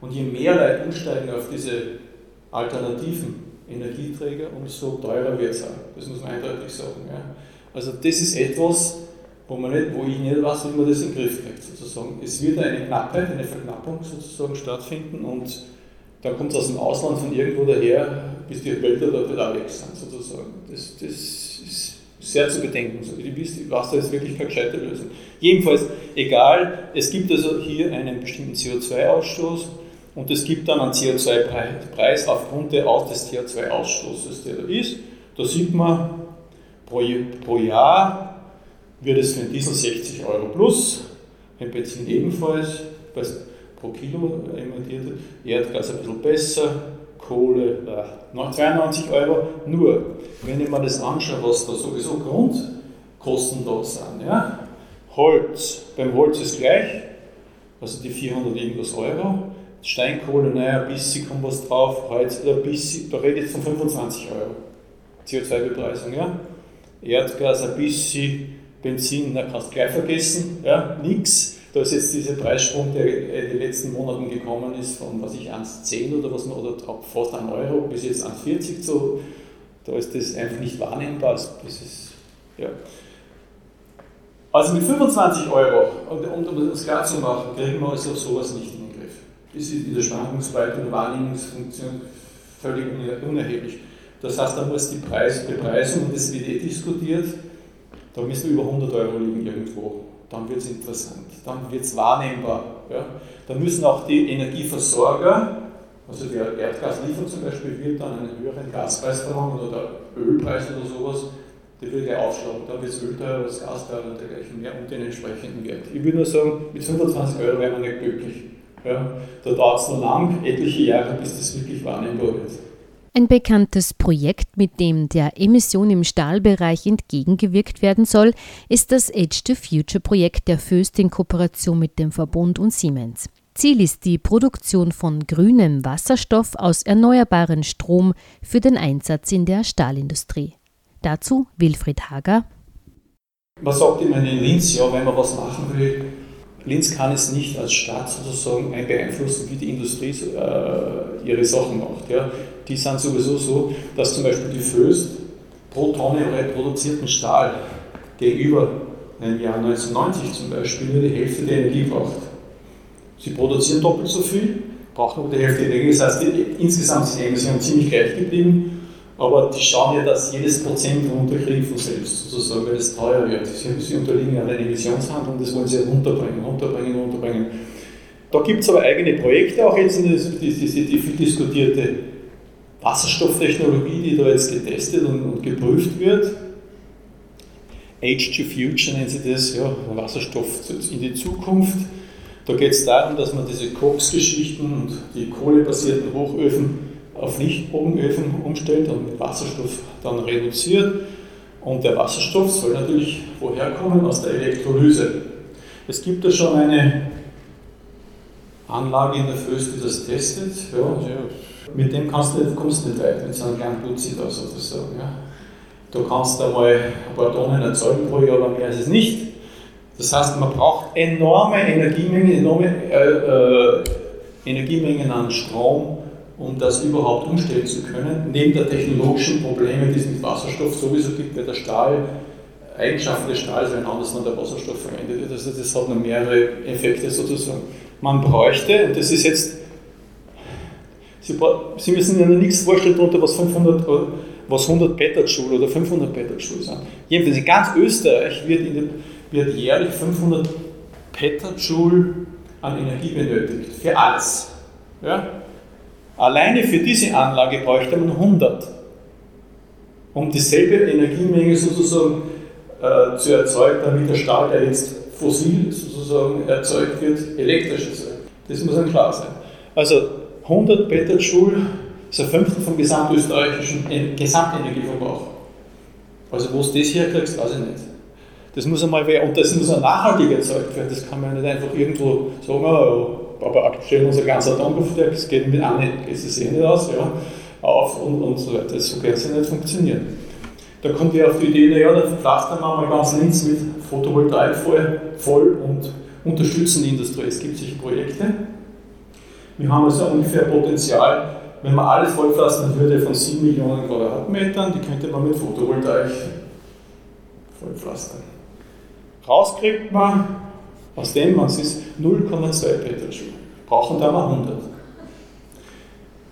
Und je mehr Leute umsteigen auf diese alternativen Energieträger, umso teurer wird es auch. Das muss man eindeutig sagen. Ja. Also das ist etwas, wo, man nicht, wo ich nicht weiß, wie man das in den Griff kriegt, sozusagen. Es wird eine Knappheit, eine Verknappung sozusagen stattfinden und dann kommt es aus dem Ausland von irgendwo daher, bis die Wälder dort wieder weg sind, sozusagen. Das, das ist sehr zu bedenken. So. Weiß, ich weiß da jetzt wirklich keine gescheite Lösung. Jedenfalls, egal, es gibt also hier einen bestimmten CO2-Ausstoß und es gibt dann einen CO2-Preis aufgrund des CO2-Ausstoßes, der da ist. Da sieht man pro, pro Jahr wird es für den Diesel 60 Euro plus, beim Benzin ebenfalls, pro Kilo emittiert, Erdgas ein bisschen besser, Kohle äh, 92 Euro. Nur, wenn ich mir das anschaue, was da sowieso Grundkosten da sind, ja? Holz, beim Holz ist gleich, also die 400 irgendwas Euro, Steinkohle, naja, ein bisschen kommt was drauf, Holz, ein bisschen, da rede ich jetzt von 25 Euro, CO2-Bepreisung, ja? Erdgas ein bisschen, Benzin, na, kannst du gleich vergessen, ja, nichts. Da ist jetzt dieser Preissprung, der in den letzten Monaten gekommen ist, von was ich 1,10 oder was oder fast 1 Euro bis jetzt 1,40 so. Da ist das einfach nicht wahrnehmbar. Das ist, ja. Also mit 25 Euro, um das klar zu machen, kriegen wir also sowas nicht in den Griff. Das ist in der Schwankungsbreite und Wahrnehmungsfunktion völlig unerheblich. Das heißt, da muss die Preis, Bepreisung, das wird eh diskutiert, da müssen über 100 Euro liegen irgendwo. Dann wird es interessant, dann wird es wahrnehmbar. Ja. Dann müssen auch die Energieversorger, also der Erdgasliefer zum Beispiel, wird dann einen höheren Gaspreis verlangen oder Ölpreis oder sowas, der wird gleich aufschlagen. Da wird das Öl teurer, das Gas teurer und dergleichen mehr und den entsprechenden Wert. Ich würde nur sagen, mit 25 Euro wäre man nicht glücklich. Ja. Da dauert es noch lang, etliche Jahre, bis das wirklich wahrnehmbar wird. Ein bekanntes Projekt, mit dem der Emission im Stahlbereich entgegengewirkt werden soll, ist das Edge to Future Projekt der Föst in Kooperation mit dem Verbund und Siemens. Ziel ist die Produktion von grünem Wasserstoff aus erneuerbaren Strom für den Einsatz in der Stahlindustrie. Dazu Wilfried Hager. Man sagt immer in Linz, ja, wenn man was machen will, Linz kann es nicht als Staat sozusagen beeinflussen, wie die Industrie äh, ihre Sachen macht. Ja die sind sowieso so, dass zum Beispiel die Föst pro Tonne produzierten Stahl gegenüber im Jahr 1990 zum Beispiel nur die Hälfte der Energie braucht. Sie produzieren doppelt so viel, brauchen aber die Hälfte der Energie. Das heißt, die, insgesamt sind die Emissionen ziemlich gleich geblieben, aber die schauen ja, dass jedes Prozent runterkriegen von selbst, sozusagen, weil es teuer wird. Sie, unterliegen ja einer Emissionshandlung, das wollen sie runterbringen, runterbringen, runterbringen. Da gibt es aber eigene Projekte, auch jetzt in die, die, viel diskutierte Wasserstofftechnologie, die da jetzt getestet und, und geprüft wird. Age to Future nennt sie das, ja, Wasserstoff in die Zukunft. Da geht es darum, dass man diese Koks-Geschichten und die kohlebasierten Hochöfen auf Lichtbogenöfen umstellt und mit Wasserstoff dann reduziert. Und der Wasserstoff soll natürlich woher kommen? Aus der Elektrolyse. Es gibt da schon eine Anlage in der Föst, die das testet. Ja, mit dem kannst du, kommst du nicht weit, mit so einem kleinen Putzi da sozusagen. Ja. Du kannst einmal ein paar Tonnen erzeugen pro Jahr, aber mehr ist es nicht. Das heißt, man braucht enorme Energiemengen, enorme äh, äh, Energiemengen an Strom, um das überhaupt umstellen zu können. Neben der technologischen Probleme, die es mit Wasserstoff sowieso gibt, weil der Stahl, Eigenschaften des Stahls werden anders wenn der Wasserstoff verwendet wird. Also das hat noch mehrere Effekte sozusagen. Man bräuchte, und das ist jetzt, Sie, Sie müssen sich nichts vorstellen darunter, was 500 was 100 Petajoule oder 500 Petajoule sind. Jedenfalls in ganz Österreich wird, den, wird jährlich 500 Petajoule an Energie benötigt. Für alles. Ja? Alleine für diese Anlage bräuchte man 100. Um dieselbe Energiemenge sozusagen äh, zu erzeugen, damit der Stahl, der jetzt fossil sozusagen erzeugt wird, elektrisch erzeugt. Das muss einem klar sein. Also 100 Petajoule ist ein Fünftel vom gesamtösterreichischen Gesamtenergieverbrauch. Also wo du das herkriegst, weiß ich nicht. Das muss einmal und das muss auch nachhaltig erzeugt werden. Das kann man nicht einfach irgendwo sagen, oh, aber aktuell unser ganzer Atomkraftwerk, geht mit geht es eh nicht aus, ja, auf und, und so weiter. So kann es ja nicht funktionieren. Da kommt ihr auf die Idee, naja, dann pflastern wir mal ganz links mit Photovoltaik voll, voll und unterstützen die Industrie. Es gibt solche Projekte. Wir haben also ungefähr Potenzial wenn man alles vollpflastern würde von 7 Millionen Quadratmetern, die könnte man mit Photovoltaik vollpflastern. Rauskriegt man aus dem, was ist 0,2 Petajoule. Brauchen da mal 100.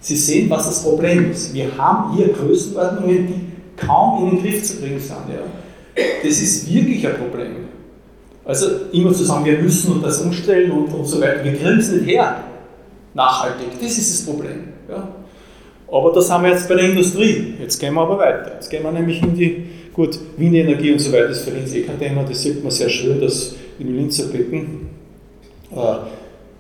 Sie sehen, was das Problem ist. Wir haben hier Größenordnungen, die kaum in den Griff zu bringen sind. Ja. Das ist wirklich ein Problem. Also immer zu sagen, wir müssen das umstellen und, und so weiter, wir kriegen es nicht her. Nachhaltig, das ist das Problem. Ja. Aber das haben wir jetzt bei der Industrie. Jetzt gehen wir aber weiter. Jetzt gehen wir nämlich in die, gut, Windenergie und so weiter ist für Linz eh kein Thema. Das sieht man sehr schön, dass im Linzer Becken äh,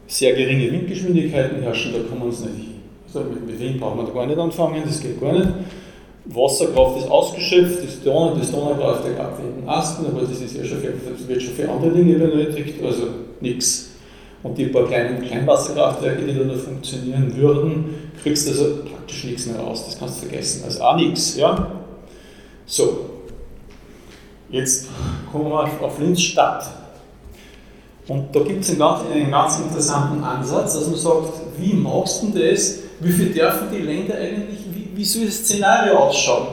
sehr geringe Windgeschwindigkeiten herrschen. Da kann man es nicht. Also mit, Wind braucht man da gar nicht anfangen, das geht gar nicht. Wasserkraft ist ausgeschöpft, das, Donau, das Donaukraftwerk abwenden Asten, aber das, ist ja schon für, wird schon für andere Dinge benötigt, also nichts. Und die paar kleinen Kleinwasserkraftwerke, die da noch funktionieren würden, kriegst du also praktisch nichts mehr raus. Das kannst du vergessen. Also auch nichts. Ja? So, jetzt kommen wir auf Linz Stadt. Und da gibt es einen, einen ganz, interessanten Ansatz, dass man sagt, wie machst du das? Wie viel dürfen die Länder eigentlich, wie, wie soll das Szenario ausschauen?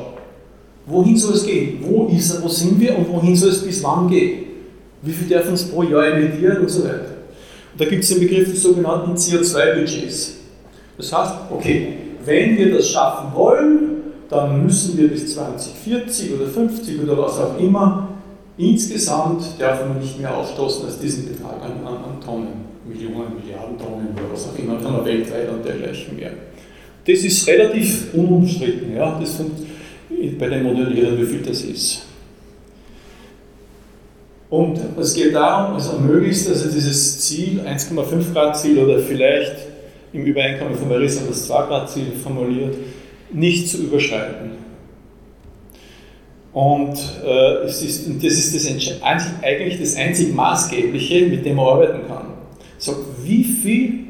Wohin soll es gehen? Wo ist wo sind wir und wohin soll es bis wann gehen? Wie viel dürfen es pro Jahr emittieren und so weiter? Und da gibt es den Begriff des sogenannten CO2-Budgets. Das heißt, okay, wenn wir das schaffen wollen, dann müssen wir bis 2040 oder 50 oder was auch immer insgesamt dürfen wir nicht mehr ausstoßen als diesen Betrag an, an, an Tonnen, Millionen, Milliarden Tonnen oder was auch immer, kann man weltweit und dergleichen mehr. Das ist relativ unumstritten, ja, das bei den Modellieren, wie viel das ist. Und es geht darum, also möglichst also dieses Ziel, 1,5 Grad Ziel oder vielleicht im Übereinkommen von Paris und das 2-Grad-Ziel formuliert, nicht zu überschreiten. Und äh, es ist, das ist das, eigentlich das einzig Maßgebliche, mit dem man arbeiten kann. So, wie viel,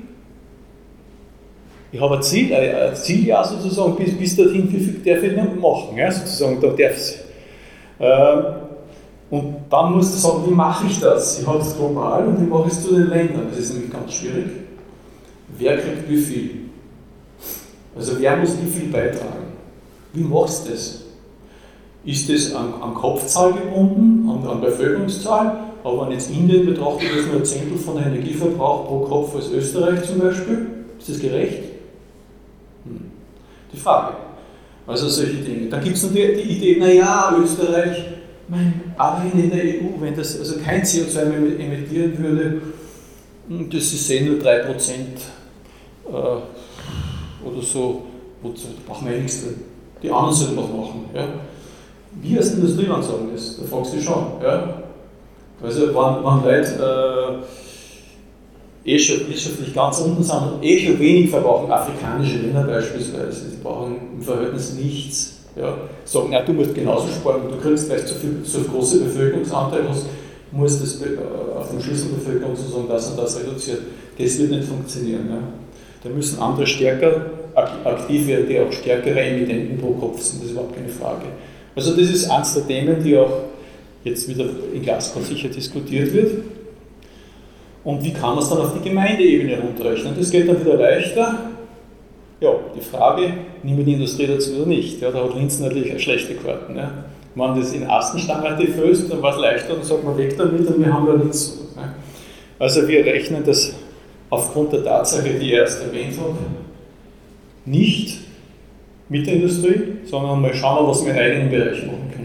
ich habe ein Ziel, ein Zieljahr sozusagen, bis, bis dorthin, wie viel darf ich machen, ja, sozusagen, da darf es. Äh, und dann musst du sagen, wie mache ich das? Ich habe es global und wie mache ich es zu den Ländern? Das ist nämlich ganz schwierig wer kriegt wie viel. Also wer muss wie viel beitragen. Wie machst du das? Ist das an, an Kopfzahl gebunden, an, an Bevölkerungszahl? Aber wenn jetzt Indien betrachtet, ist nur ein Zehntel von Energieverbrauch pro Kopf als Österreich zum Beispiel, ist das gerecht? Hm. Die Frage. Also solche Dinge. Dann gibt es noch die, Idee, naja, Österreich, mein, allein in der EU, wenn das also kein CO2 mehr emittieren würde, hm, das ist eh nur 3% äh, oder so, wozu machen wir nichts drin. Die anderen sollen was machen. Ja. Wir als Industrieland sagen das, da fragst du schon. Ja. Also, wenn, wenn Leute äh, eh schon wirtschaftlich ganz unten sind und eh schon wenig verbrauchen, afrikanische Länder beispielsweise, die brauchen im Verhältnis nichts. Ja, sagen, na, du musst genauso sparen, du kriegst, du so, viel, so große Bevölkerungsanteil hast, musst das äh, auf den Schlüsselbevölkerung sozusagen das und das reduzieren. Das wird nicht funktionieren. Ja. Da müssen andere stärker aktiv werden, die auch stärkere Emittenten pro Kopf sind, das ist überhaupt keine Frage. Also das ist eines der Themen, die auch jetzt wieder in Glasgow sicher diskutiert wird. Und wie kann man es dann auf die Gemeindeebene runterrechnen? Das geht dann wieder leichter. ja, die Frage, nehmen wir die Industrie dazu oder nicht? Ja, da hat Linz natürlich schlechte Karten. Ja. Wenn man das in Astenstangen deföst, dann war es leichter, dann sagt man weg damit und wir haben ja nichts. Ne. Also wir rechnen das aufgrund der Tatsache, die ich erst erwähnt habe, nicht mit der Industrie, sondern mal schauen, was wir in eigenen Bereich machen können.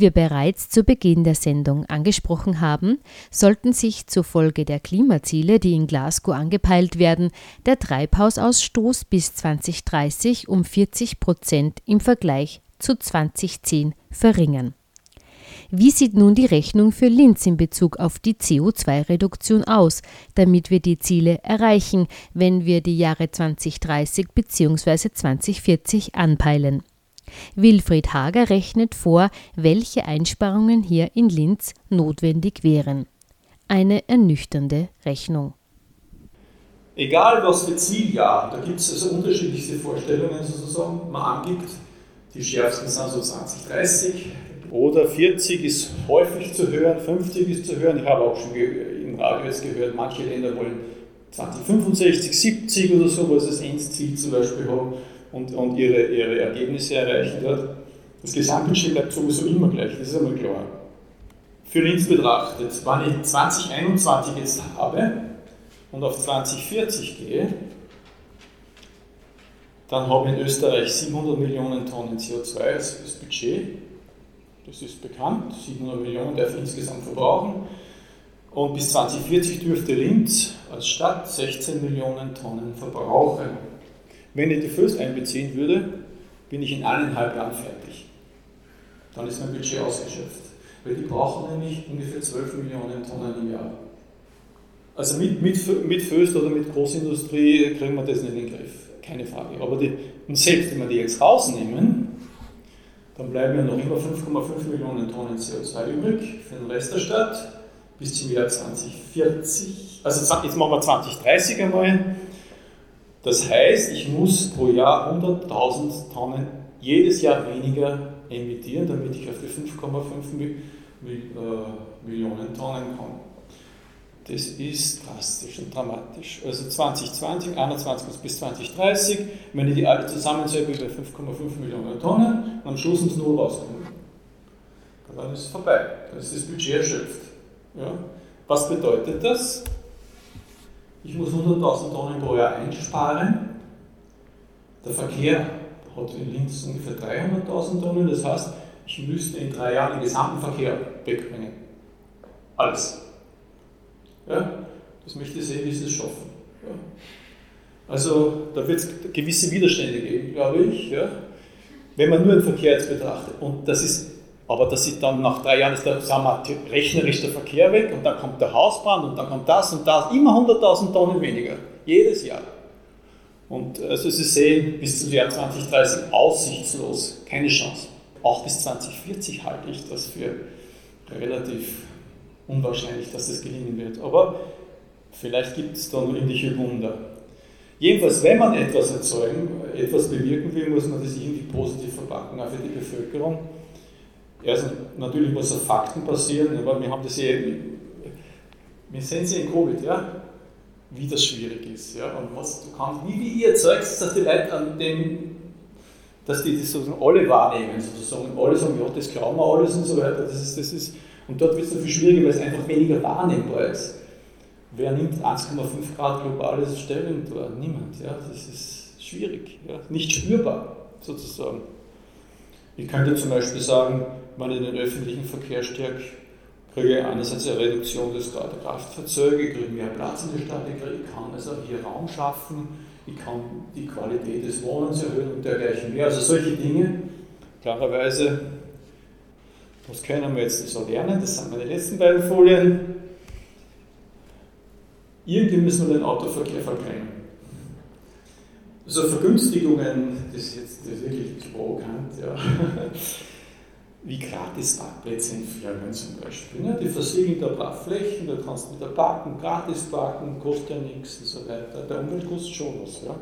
Wir bereits zu Beginn der Sendung angesprochen haben, sollten sich zufolge der Klimaziele, die in Glasgow angepeilt werden, der Treibhausausstoß bis 2030 um 40 Prozent im Vergleich zu 2010 verringern. Wie sieht nun die Rechnung für Linz in Bezug auf die CO2-Reduktion aus, damit wir die Ziele erreichen, wenn wir die Jahre 2030 bzw. 2040 anpeilen? Wilfried Hager rechnet vor, welche Einsparungen hier in Linz notwendig wären. Eine ernüchternde Rechnung. Egal was für Zieljahr, da gibt es also unterschiedlichste Vorstellungen sozusagen, man angibt, die schärfsten sind so 2030 oder 40 ist häufig zu hören, 50 ist zu hören. Ich habe auch schon im Radio jetzt gehört, manche Länder wollen 2065, 70 oder so, sie das Endziel zum Beispiel haben und, und ihre, ihre Ergebnisse erreichen wird. Das Gesamtbudget bleibt sowieso immer gleich, das ist einmal klar. Für Linz betrachtet, wenn ich 2021 jetzt habe und auf 2040 gehe, dann habe ich in Österreich 700 Millionen Tonnen CO2 als, Budget. Das ist bekannt, 700 Millionen darf insgesamt verbrauchen. Und bis 2040 dürfte Linz als Stadt 16 Millionen Tonnen verbrauchen. Wenn ich die Föst einbeziehen würde, bin ich in eineinhalb Jahren fertig. Dann ist mein Budget ausgeschöpft. Weil die brauchen nämlich ungefähr 12 Millionen Tonnen im Jahr. Also mit, mit, mit Föst oder mit Großindustrie kriegen wir das nicht in den Griff, keine Frage. Aber die, und selbst wenn wir die jetzt rausnehmen, dann bleiben ja noch immer 5,5 Millionen Tonnen CO2 übrig für den Rest der Stadt bis zum Jahr 2040. Also jetzt machen wir 2030 einmal. Das heißt, ich muss pro Jahr 100.000 Tonnen jedes Jahr weniger emittieren, damit ich auf die 5,5 äh, Millionen Tonnen komme. Das ist drastisch und dramatisch. Also 2020, 2021 bis 2030, wenn ich die alle zusammenzähle, bei 5,5 Millionen Tonnen, am Schluss muss null rauskommen. Dann ist es vorbei. Dann ist das Budget erschöpft. Ja? Was bedeutet das? Ich muss 100.000 Tonnen pro Jahr einsparen. Der Verkehr hat in Linz ungefähr 300.000 Tonnen, das heißt, ich müsste in drei Jahren den gesamten Verkehr wegbringen. Alles. Ja? Das möchte ich sehen, wie sie es schaffen. Ja? Also da wird es gewisse Widerstände geben, glaube ich, ja? wenn man nur den Verkehr jetzt betrachtet. Und das ist, aber das ist dann nach drei Jahren ist der, sagen wir, rechnerisch der Verkehr weg und dann kommt der Hausbrand und dann kommt das und das, immer 100.000 Tonnen weniger, jedes Jahr. Und also Sie sehen, bis zum Jahr 2030 aussichtslos, keine Chance. Auch bis 2040 halte ich das für relativ unwahrscheinlich, dass das gelingen wird. Aber vielleicht gibt es da noch ähnliche Wunder. Jedenfalls, wenn man etwas erzeugen, etwas bewirken will, muss man das irgendwie positiv verpacken, auch für die Bevölkerung. Erstens, natürlich muss auf Fakten passieren, aber wir haben das ja, wir sehen es ja in Covid, ja, wie das schwierig ist. Ja, und was du kannst, wie, wie ihr erzeugt, dass die Leute an dem, dass die das sozusagen alle wahrnehmen, sozusagen, alle sagen, ja, das glauben wir alles und so weiter, das ist, das ist und dort wird es dann viel schwieriger, weil es einfach weniger wahrnehmbar ist. Wer nimmt 1,5 Grad globales Stellung da? Niemand. Ja? Das ist schwierig, ja? nicht spürbar sozusagen. Ich könnte zum Beispiel sagen, wenn ich den öffentlichen Verkehr stärke, kriege ich einerseits eine Reduktion des Kraftfahrzeuge, ich kriege mehr Platz in der Stadt, ich kann also hier Raum schaffen, ich kann die Qualität des Wohnens erhöhen und dergleichen mehr. Also solche Dinge, klarerweise was können wir jetzt so lernen? Das sind meine letzten beiden Folien. Irgendwie müssen wir den Autoverkehr verkleinern. Also Vergünstigungen, das ist jetzt das ist wirklich provokant, ja. Wie gratis Parkplätze in Firmen zum Beispiel. Ne? Die versiegeln da Parkflächen, da kannst du wieder parken, gratis parken, kostet ja nichts und so weiter. Der Umwelt kostet schon was. Ja?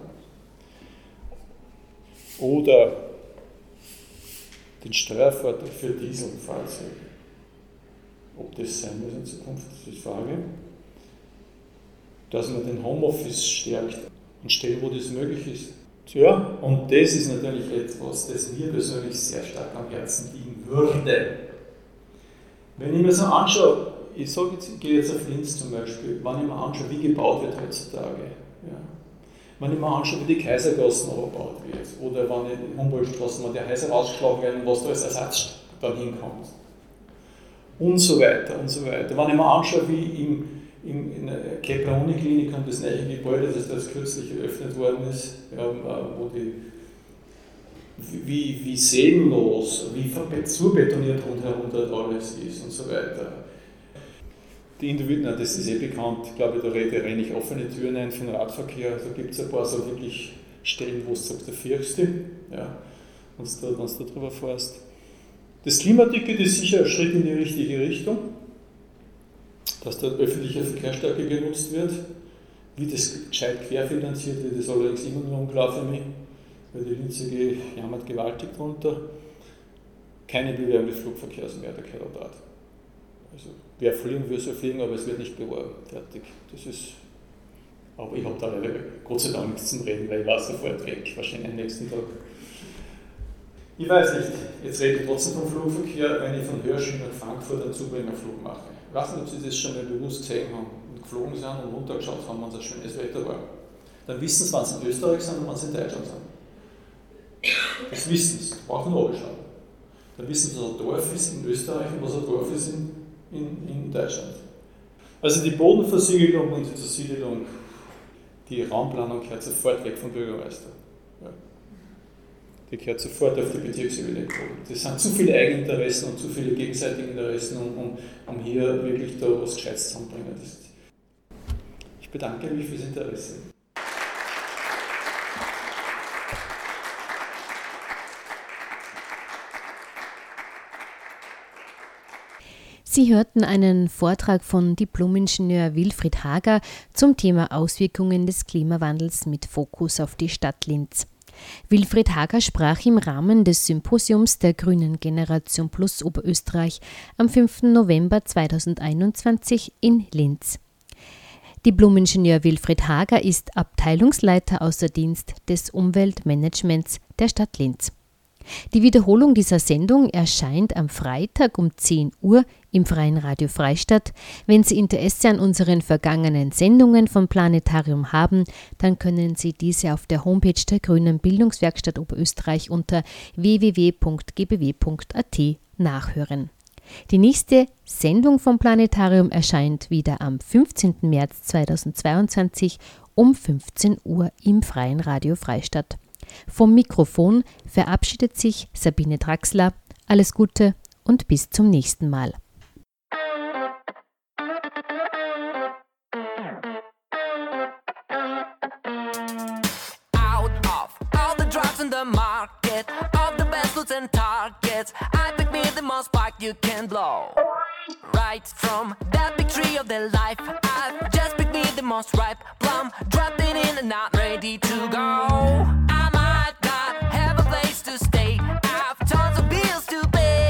Oder den Steuervorteil für Dieselfahrzeuge. Ob das sein muss in Zukunft, ist die Frage. Dass man den Homeoffice stärkt und stellt, wo das möglich ist. Tja, und das ist natürlich etwas, das mir persönlich sehr stark am Herzen liegen würde. Wenn ich mir so anschaue, ich sage jetzt, gehe jetzt auf Linz zum Beispiel, wenn ich mir anschaue, wie gebaut wird heutzutage, ja, wenn ich mir anschaue, wie die Kaisergassen gebaut wird, oder wenn die Humboldtstraßen, wenn die Häuser rausgeschlagen werden, was da als Ersatz dann hinkommt. Und so weiter und so weiter. Wenn ich mir anschaue, wie im, in der Kepler-Uniklinik und das neue Gebäude, das da kürzlich eröffnet worden ist, ja, wo die wie, wie seelenlos, wie zurbetoniert rundherum dort alles ist und so weiter. Die Individuen, das ist eh bekannt, ich glaube, da renne ich offene Türen ein für Radverkehr. Da gibt es ein paar so wirklich Stellen, wo du sagst, der fürchst ja, wenn du da, da drüber fährst. Das Klimaticket ist sicher ein Schritt in die richtige Richtung, dass der öffentliche Verkehr stärker genutzt wird. Wie das gescheit querfinanziert wird, ist allerdings immer noch unklar für mich, die Linzige jammert gewaltig drunter. Keine Bewerbung des Flugverkehrs mehr, der Dort. Also wer fliegen will, soll fliegen, aber es wird nicht beworben. Fertig. Das ist, aber ich habe da leider Gott sei Dank nichts zum Reden, weil ich war sofort weg, wahrscheinlich am nächsten Tag. Ich weiß nicht, jetzt rede ich trotzdem vom Flugverkehr, wenn ich von Hörsching nach Frankfurt einen Zubringerflug mache. Ich weiß nicht, ob Sie das schon mal bewusst gesehen haben und geflogen sind und runtergeschaut haben, wenn es ein schönes Wetter war. Dann wissen Sie, wann Sie in Österreich sind und wann Sie in Deutschland sind. Das wissen Sie, brauchen wir schauen. Dann wissen Sie, was ein Dorf ist in Österreich und was ein Dorf ist in in, in Deutschland. Also die Bodenversiegelung und die Zersiedelung, die Raumplanung kehrt sofort weg vom Bürgermeister. Ja. Die kehrt sofort auf die Bezirksebene. Das sind zu viele Eigeninteressen und zu viele gegenseitige Interessen, um, um, um hier wirklich da was Gescheites zusammenzubringen. Ich bedanke mich fürs Interesse. Sie hörten einen Vortrag von Diplomingenieur Wilfried Hager zum Thema Auswirkungen des Klimawandels mit Fokus auf die Stadt Linz. Wilfried Hager sprach im Rahmen des Symposiums der Grünen Generation Plus Oberösterreich am 5. November 2021 in Linz. Diplomingenieur Wilfried Hager ist Abteilungsleiter außer Dienst des Umweltmanagements der Stadt Linz. Die Wiederholung dieser Sendung erscheint am Freitag um 10 Uhr im Freien Radio Freistadt. Wenn Sie Interesse an unseren vergangenen Sendungen vom Planetarium haben, dann können Sie diese auf der Homepage der Grünen Bildungswerkstatt Oberösterreich unter www.gbw.at nachhören. Die nächste Sendung vom Planetarium erscheint wieder am 15. März 2022 um 15 Uhr im Freien Radio Freistadt. Vom Mikrofon verabschiedet sich Sabine Draxler. Alles Gute und bis zum nächsten Mal. the market. of the best loot and targets. I pick me the most spark you can blow. Right from that big tree of the life, I've just picked me the most ripe plum. Dropping it in and not ready to go. I might not have a place to stay. I've tons of bills to pay.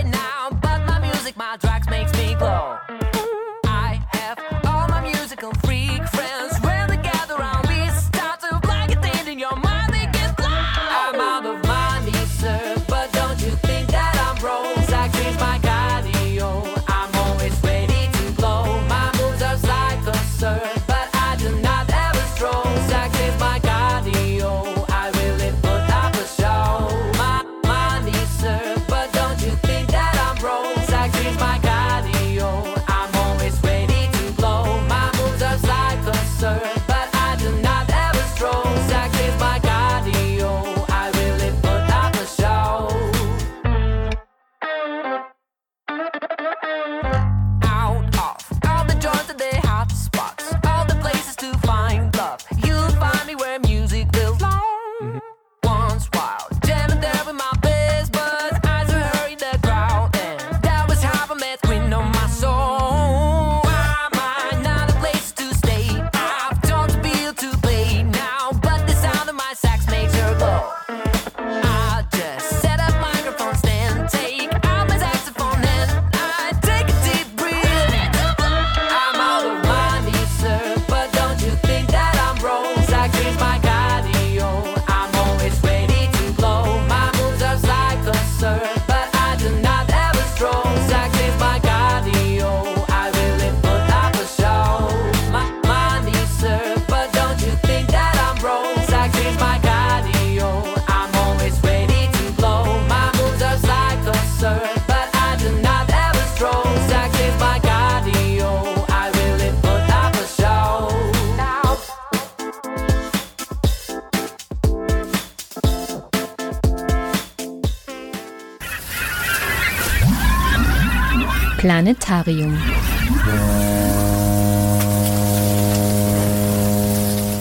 Planetarium.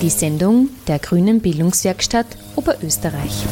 Die Sendung der Grünen Bildungswerkstatt Oberösterreich.